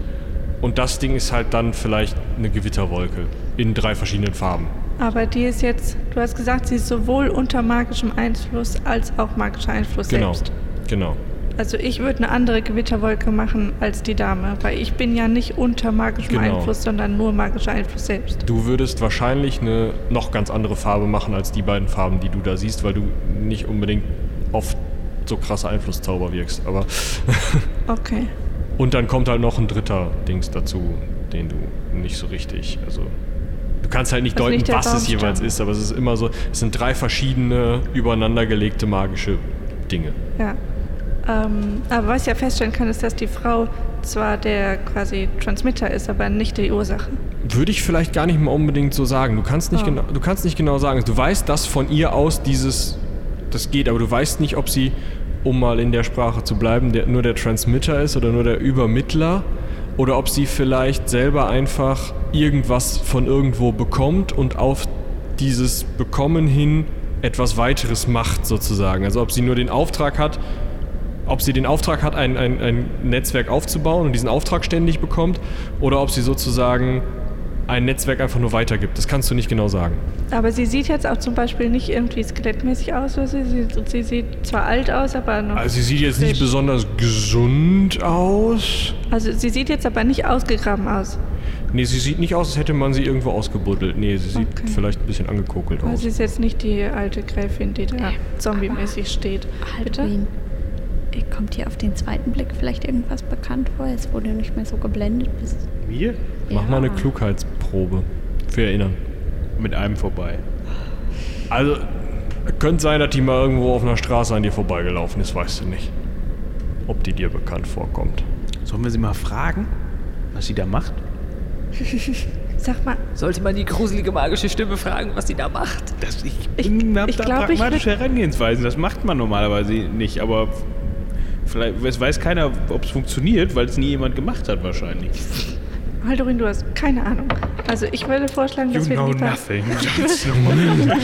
Und das Ding ist halt dann vielleicht eine Gewitterwolke in drei verschiedenen Farben. Aber die ist jetzt, du hast gesagt, sie ist sowohl unter magischem Einfluss als auch magischer Einfluss Genau. selbst. Genau. Also ich würde eine andere Gewitterwolke machen als die Dame, weil ich bin ja nicht unter magischem Genau. Einfluss, sondern nur magischer Einfluss selbst. Du würdest wahrscheinlich eine noch ganz andere Farbe machen als die beiden Farben, die du da siehst, weil du nicht unbedingt auf so krasse Einflusszauber wirkst. Aber Okay. Und dann kommt halt noch ein dritter Dings dazu, den du nicht so richtig, also du kannst halt nicht Also deuten, nicht was es jeweils ist, aber es ist immer so, es sind drei verschiedene übereinandergelegte magische Dinge. Ja. Ähm, aber was ich ja feststellen kann, ist, dass die Frau zwar der quasi Transmitter ist, aber nicht die Ursache. Würde ich vielleicht gar nicht mal unbedingt so sagen. Du kannst nicht Oh. genau, du kannst nicht genau sagen. Du weißt, dass von ihr aus dieses das geht, aber du weißt nicht, ob sie um mal in der Sprache zu bleiben, der, nur der Transmitter ist oder nur der Übermittler oder ob sie vielleicht selber einfach irgendwas von irgendwo bekommt und auf dieses Bekommen hin etwas weiteres macht sozusagen. Also ob sie nur den Auftrag hat, ob sie den Auftrag hat, ein, ein, ein Netzwerk aufzubauen und diesen Auftrag ständig bekommt oder ob sie sozusagen ein Netzwerk einfach nur weitergibt. Das kannst du nicht genau sagen. Aber sie sieht jetzt auch zum Beispiel nicht irgendwie skelettmäßig aus, oder sie, sie, sie sieht zwar alt aus, aber noch. Also sie sieht jetzt nicht besonders gesund aus. Also sie sieht jetzt aber nicht ausgegraben aus. Nee, sie sieht nicht aus, als hätte man sie irgendwo ausgebuddelt. Nee, sie sieht Okay. vielleicht ein bisschen angekokelt Aber aus. sie ist jetzt nicht die alte Gräfin, die da zombie-mäßig steht. Bitte? Haldorin, äh, kommt dir auf den zweiten Blick vielleicht irgendwas bekannt vor, jetzt wo du nicht mehr so geblendet bist? Mir? Mach mal eine. Klugheitsprobe. Für Erinnern. Mit einem vorbei. Also, könnte sein, dass die mal irgendwo auf einer Straße an dir vorbeigelaufen ist, weißt du nicht. Ob die dir bekannt vorkommt. Sollen wir sie mal fragen, was sie da macht? [laughs] Sag mal, Sollte man die gruselige magische Stimme fragen, was sie da macht? Das, ich Ich- bin, hab ich da glaub, ich pragmatische Herangehensweisen. Das macht man normalerweise nicht, aber vielleicht es weiß keiner, ob es funktioniert, weil es nie jemand gemacht hat wahrscheinlich. Haldorin, du hast keine Ahnung. Also ich würde vorschlagen, dass wir lieber, nothing. [laughs]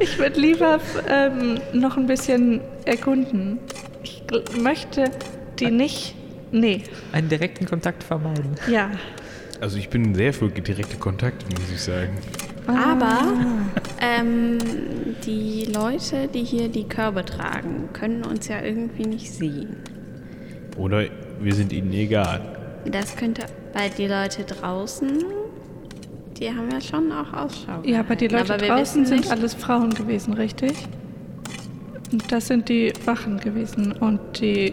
ich würde lieber ähm, noch ein bisschen erkunden. Ich möchte die nicht. Nee, Einen direkten Kontakt vermeiden. ja. Also ich bin sehr für direkte Kontakte, muss ich sagen. Aber ähm, die Leute, die hier die Körbe tragen, können uns ja irgendwie nicht sehen. Oder wir sind ihnen egal. Das könnte bei die Leute draußen, die haben ja schon auch Ausschau. Ja, aber die. Leute wir draußen sind nicht- alles Frauen gewesen, richtig? Und das sind die Wachen gewesen. Und die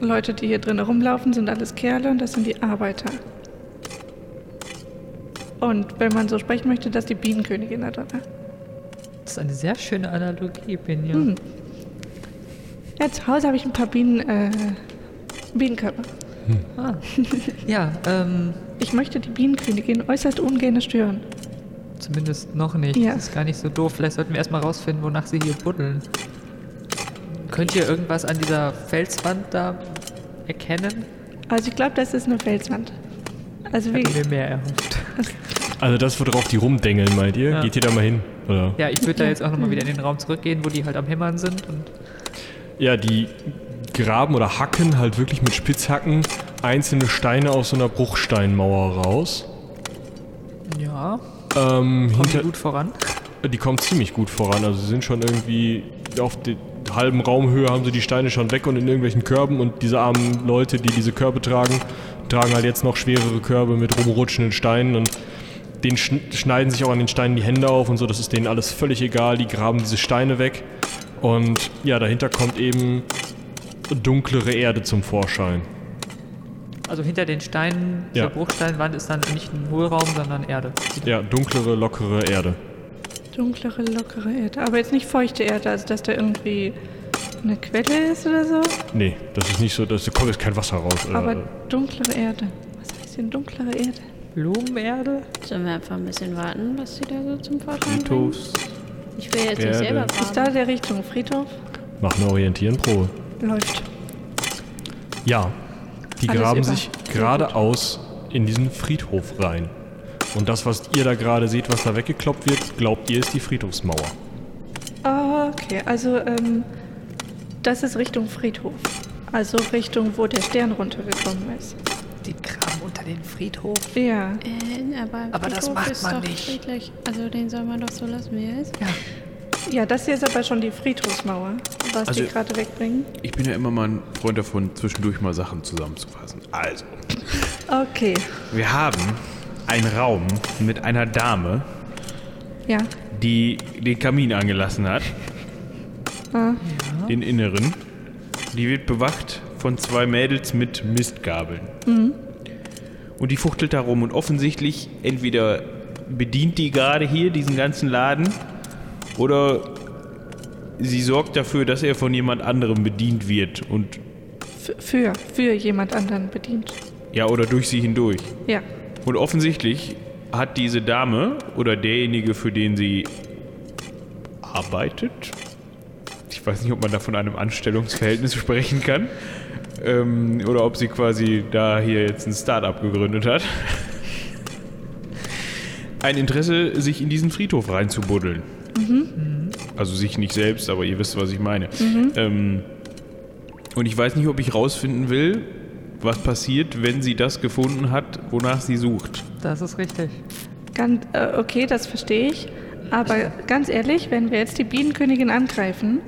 Leute, die hier drin rumlaufen, sind alles Kerle und das sind die Arbeiter. Und wenn man so sprechen möchte, das ist die Bienenkönigin da drin. Das ist eine sehr schöne Analogie, Benja. Hm. Ja, zu Hause habe ich ein paar Bienen, äh, Bienenkörper. Ah. Ja, ähm, Ich möchte die Bienenkönigin äußerst ungern stören. zumindest noch nicht. Ja. Das ist gar nicht so doof. Vielleicht sollten wir erstmal rausfinden, wonach sie hier buddeln. Könnt ihr irgendwas an dieser Felswand da erkennen? Also ich glaube, das ist eine Felswand. Also wie, wir mehr erhofft. Also das, worauf die rumdengeln, meint ihr? Ja. Geht ihr da mal hin? Oder? Ja, ich würde da jetzt auch nochmal wieder in den Raum zurückgehen, wo die halt am Hämmern sind. Und Ja, die graben oder hacken halt wirklich mit Spitzhacken einzelne Steine aus so einer Bruchsteinmauer raus. ja, Ähm, kommen die gut voran. die kommen ziemlich gut voran. Also sie sind schon irgendwie auf der halben Raumhöhe haben sie die Steine schon weg und in irgendwelchen Körben und diese armen Leute, die diese Körbe tragen, tragen halt jetzt noch schwerere Körbe mit rumrutschenden Steinen und den schn schneiden sich auch an den Steinen die Hände auf und so, das ist denen alles völlig egal, die graben diese Steine weg und ja, dahinter kommt eben dunklere Erde zum Vorschein. Also hinter den Steinen dieser Ja. Bruchsteinwand ist dann nicht ein Hohlraum, sondern Erde. Ja, dunklere, lockere Erde. dunklere, lockere Erde. Aber jetzt nicht feuchte Erde, also dass da irgendwie eine Quelle ist oder so. Nee, das ist nicht so, da kommt jetzt kein Wasser raus. äh, Aber dunklere Erde. Was heißt denn dunklere Erde? Blumenerde? Sollen wir einfach ein bisschen warten, was sie da so zum Vorschein bringen? Ich will jetzt Erde. nicht selber Ist da der Richtung Friedhof? mach eine Orientierenprobe. Läuft. Ja, die Alles graben über. sich geradeaus in diesen Friedhof rein. Und das, was ihr da gerade seht, was da weggekloppt wird, glaubt ihr, ist die Friedhofsmauer. Ah, okay, also ähm, das ist Richtung Friedhof. Also Richtung, wo der Stern runtergekommen ist. Den Friedhof. Ja. Äh, aber Aber das Friedhof macht ist man doch nicht. Friedlich. Also den soll man doch so lassen, wie er ist. Ja, das hier ist aber schon die Friedhofsmauer, was Also- die gerade wegbringen. Ich bin ja immer mal ein Freund davon, zwischendurch mal Sachen zusammenzufassen. Also, Okay, wir haben einen Raum mit einer Dame, ja. die den Kamin angelassen hat. Ah. Den inneren. Die wird bewacht von zwei Mädels mit Mistgabeln. Und die fuchtelt da rum und offensichtlich entweder bedient die gerade hier diesen ganzen Laden oder sie sorgt dafür, dass er von jemand anderem bedient wird und für, für jemand anderen bedient. ja oder durch sie hindurch. Ja. Und offensichtlich hat diese Dame oder derjenige, für den sie arbeitet, ich weiß nicht, ob man da von einem Anstellungsverhältnis [laughs] sprechen kann, ähm, oder ob sie quasi da hier jetzt ein Start-up gegründet hat, ein Interesse, sich in diesen Friedhof reinzubuddeln. Also sich nicht selbst, aber ihr wisst, was ich meine. Ähm, und ich weiß nicht, ob ich rausfinden will, was passiert, wenn sie das gefunden hat, wonach sie sucht. Das ist richtig. Ganz, äh, okay, das verstehe ich. Aber ganz ehrlich, wenn wir jetzt die Bienenkönigin angreifen,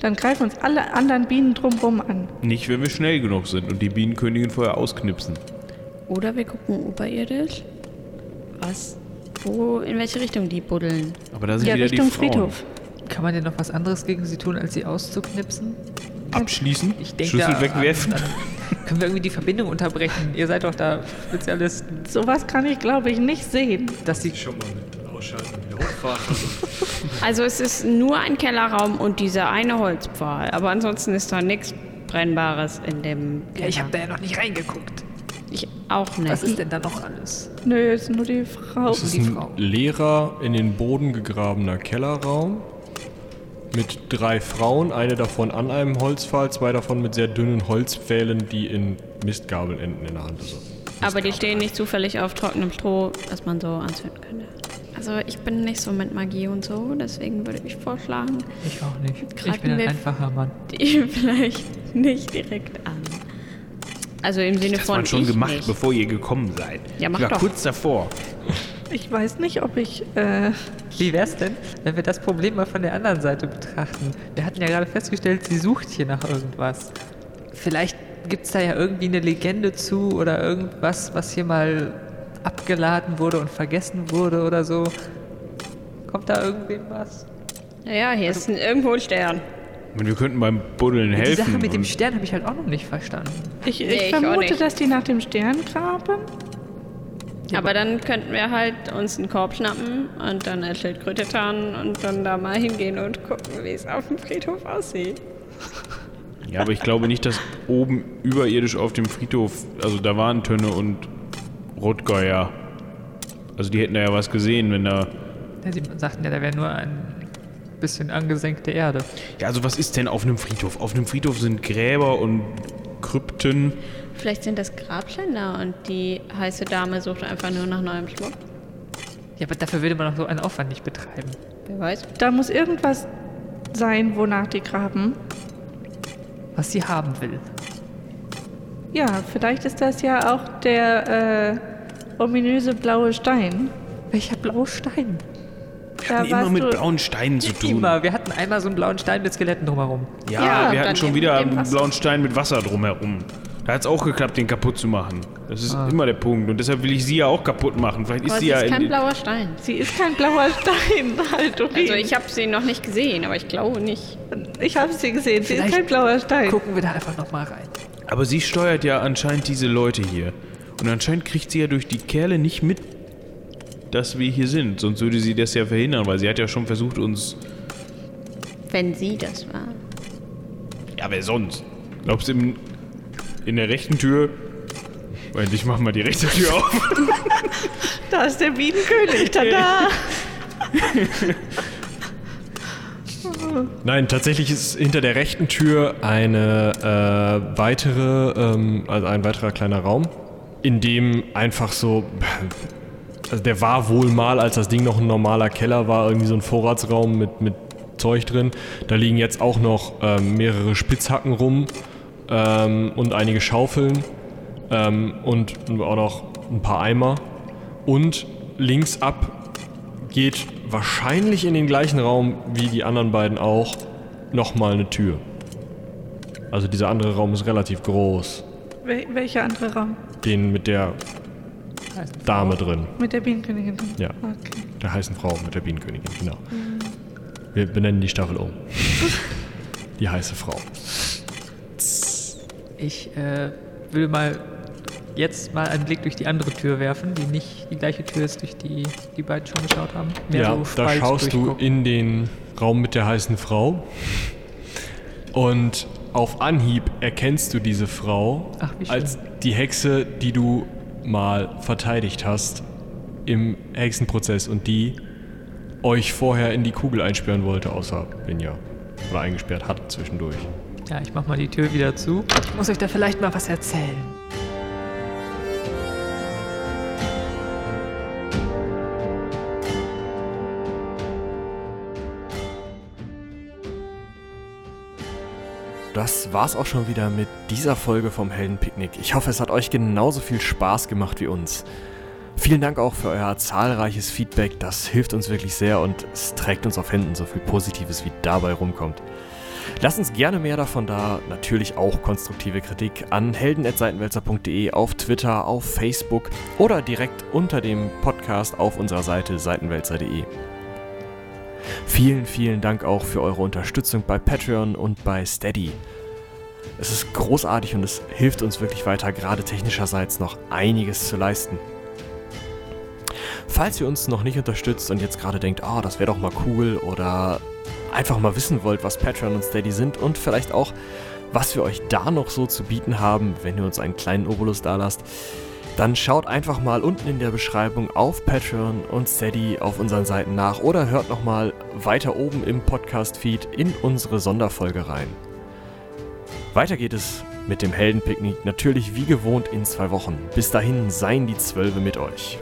dann greifen uns alle anderen Bienen drumherum an. Nicht, wenn wir schnell genug sind und die Bienenkönigin vorher ausknipsen. Oder wir gucken oberirdisch, was, wo, in welche Richtung die buddeln. Aber da sind Ja, wieder Richtung die Frauen. Friedhof. Kann man denn noch was anderes gegen sie tun, als sie auszuknipsen? Abschließen, Ich denke, Schlüssel da- wegwerfen. Dann können wir irgendwie die Verbindung unterbrechen. Ihr seid doch da Spezialisten, Sowas kann ich, glaube ich, nicht sehen. dass sie Schon mal mit Ausschalten hochfahren. Also es ist nur ein Kellerraum und dieser eine Holzpfahl. Aber ansonsten ist da nichts Brennbares in dem Keller. Ja, ich habe da ja noch nicht reingeguckt. Ich auch nicht. Was ist denn da noch alles? Nö, ist nur die Frau. Es ist die ein Frau. leerer, in den Boden gegrabener Kellerraum mit drei Frauen, eine davon an einem Holzpfahl, zwei davon mit sehr dünnen Holzpfählen, die in Mistgabeln enden in der Hand. Also, Aber die stehen nicht zufällig auf trockenem Stroh, das man so anzünden könnte. Also ich bin nicht so mit Magie und so, deswegen würde ich vorschlagen, Ich auch nicht. Ich bin ein einfacher Mann. die [laughs] vielleicht nicht direkt an. Also im Sinne Das von man schon ich gemacht, nicht. bevor ihr gekommen seid. Ja, mach ich war doch. kurz davor. Ich weiß nicht, ob ich. Äh, Wie wär's denn, wenn wir das Problem mal von der anderen Seite betrachten? Wir hatten ja gerade festgestellt, sie sucht hier nach irgendwas. Vielleicht gibt's da ja irgendwie eine Legende zu oder irgendwas, was hier mal abgeladen wurde und vergessen wurde oder so. Kommt da irgendwem was? Naja, hier ist ein, irgendwo ein Stern. Und wir könnten beim Buddeln Die helfen. Sache mit dem Stern habe ich halt auch noch nicht verstanden. ich Nee, ich ich auch vermute, nicht. dass die nach dem Stern graben. Aber dann könnten wir halt uns einen Korb schnappen und dann eine Schildkröte tarnen und dann da mal hingehen und gucken, wie es auf dem Friedhof aussieht. Ja, aber ich glaube nicht, dass oben überirdisch auf dem Friedhof, also da waren Tönne und Rotgeier. Also die hätten da ja was gesehen, wenn da. Ja, sie sagten ja, da wäre nur ein bisschen angesenkte Erde. Ja, also was ist denn auf einem Friedhof? Auf einem Friedhof sind Gräber und Krypten. Vielleicht sind das Grabschänder und die heiße Dame sucht einfach nur nach neuem Schmuck. Ja, aber dafür würde man auch so einen Aufwand nicht betreiben. Wer weiß. Da muss irgendwas sein, wonach die graben. Was sie haben will. Ja, vielleicht ist das ja auch der äh, ominöse blaue Stein. Welcher blaue Stein? Da Immer mit du- blauen Steinen zu tun. Immer. Wir hatten einmal so einen blauen Stein mit Skeletten drumherum. Ja, Ja, wir hatten schon wieder einen blauen Stein mit Wasser drumherum. Da hat es auch geklappt, den kaputt zu machen. Das ist Ah. immer der Punkt. Und deshalb will ich sie ja auch kaputt machen. Vielleicht ist Aber sie sie ja ist in kein blauer Stein. Sie ist kein blauer Stein, [laughs] halt, okay. Also ich habe sie noch nicht gesehen, aber ich glaube nicht. ich habe sie gesehen, sie ist Vielleicht kein blauer Stein. Gucken wir da einfach nochmal rein. Aber sie steuert ja anscheinend diese Leute hier. Und anscheinend kriegt sie ja durch die Kerle nicht mit, dass wir hier sind. Sonst würde sie das ja verhindern, weil sie hat ja schon versucht, uns. Wenn sie das war. Ja, wer sonst? Glaubst du, in, in der rechten Tür. Moment, ich mach mal die rechte Tür auf. [laughs] Da ist der Bienenkönig, tada! [laughs] Nein, tatsächlich ist hinter der rechten Tür eine äh, weitere, ähm, also ein weiterer kleiner Raum, in dem einfach so, also der war wohl mal, als das Ding noch ein normaler Keller war, irgendwie so ein Vorratsraum mit, mit Zeug drin. Da liegen jetzt auch noch ähm, mehrere Spitzhacken rum ähm, und einige Schaufeln ähm, und auch noch ein paar Eimer. Und links ab geht wahrscheinlich in den gleichen Raum wie die anderen beiden auch nochmal eine Tür. Also dieser andere Raum ist relativ groß. Wel welcher andere Raum? Den mit der Dame drin. Mit der Bienenkönigin? Ja. Okay. Der heißen Frau mit der Bienenkönigin, genau. Wir benennen die Staffel um. [laughs] Die heiße Frau. Ich äh, will mal jetzt mal einen Blick durch die andere Tür werfen, die nicht die gleiche Tür ist, durch die die beiden schon geschaut haben. Mehr ja, so da schaust du in den Raum mit der heißen Frau. Und auf Anhieb erkennst du diese Frau Ach, als die Hexe, die du mal verteidigt hast im Hexenprozess und die euch vorher in die Kugel einsperren wollte, außer Binja. Oder eingesperrt hat zwischendurch. Ja, ich mach mal die Tür wieder zu. Ich muss euch da vielleicht mal was erzählen. Das war's auch schon wieder mit dieser Folge vom Heldenpicknick. Ich hoffe, es hat euch genauso viel Spaß gemacht wie uns. Vielen Dank auch für euer zahlreiches Feedback. Das hilft uns wirklich sehr und es trägt uns auf Händen so viel Positives, wie dabei rumkommt. Lasst uns gerne mehr davon da. Natürlich auch konstruktive Kritik an helden.seitenwälzer.de auf Twitter, auf Facebook oder direkt unter dem Podcast auf unserer Seite seitenwälzer.de. Vielen, vielen Dank auch für eure Unterstützung bei Patreon und bei Steady. Es ist großartig und es hilft uns wirklich weiter, gerade technischerseits noch einiges zu leisten. Falls ihr uns noch nicht unterstützt und jetzt gerade denkt, ah, das wäre doch mal cool oder einfach mal wissen wollt, was Patreon und Steady sind und vielleicht auch, was wir euch da noch so zu bieten haben, wenn ihr uns einen kleinen Obolus dalasst, dann schaut einfach mal unten in der Beschreibung auf Patreon und Steady auf unseren Seiten nach oder hört nochmal weiter oben im Podcast-Feed in unsere Sonderfolge rein. Weiter geht es mit dem Heldenpicknick natürlich wie gewohnt in zwei Wochen. Bis dahin seien die Zwölfe mit euch.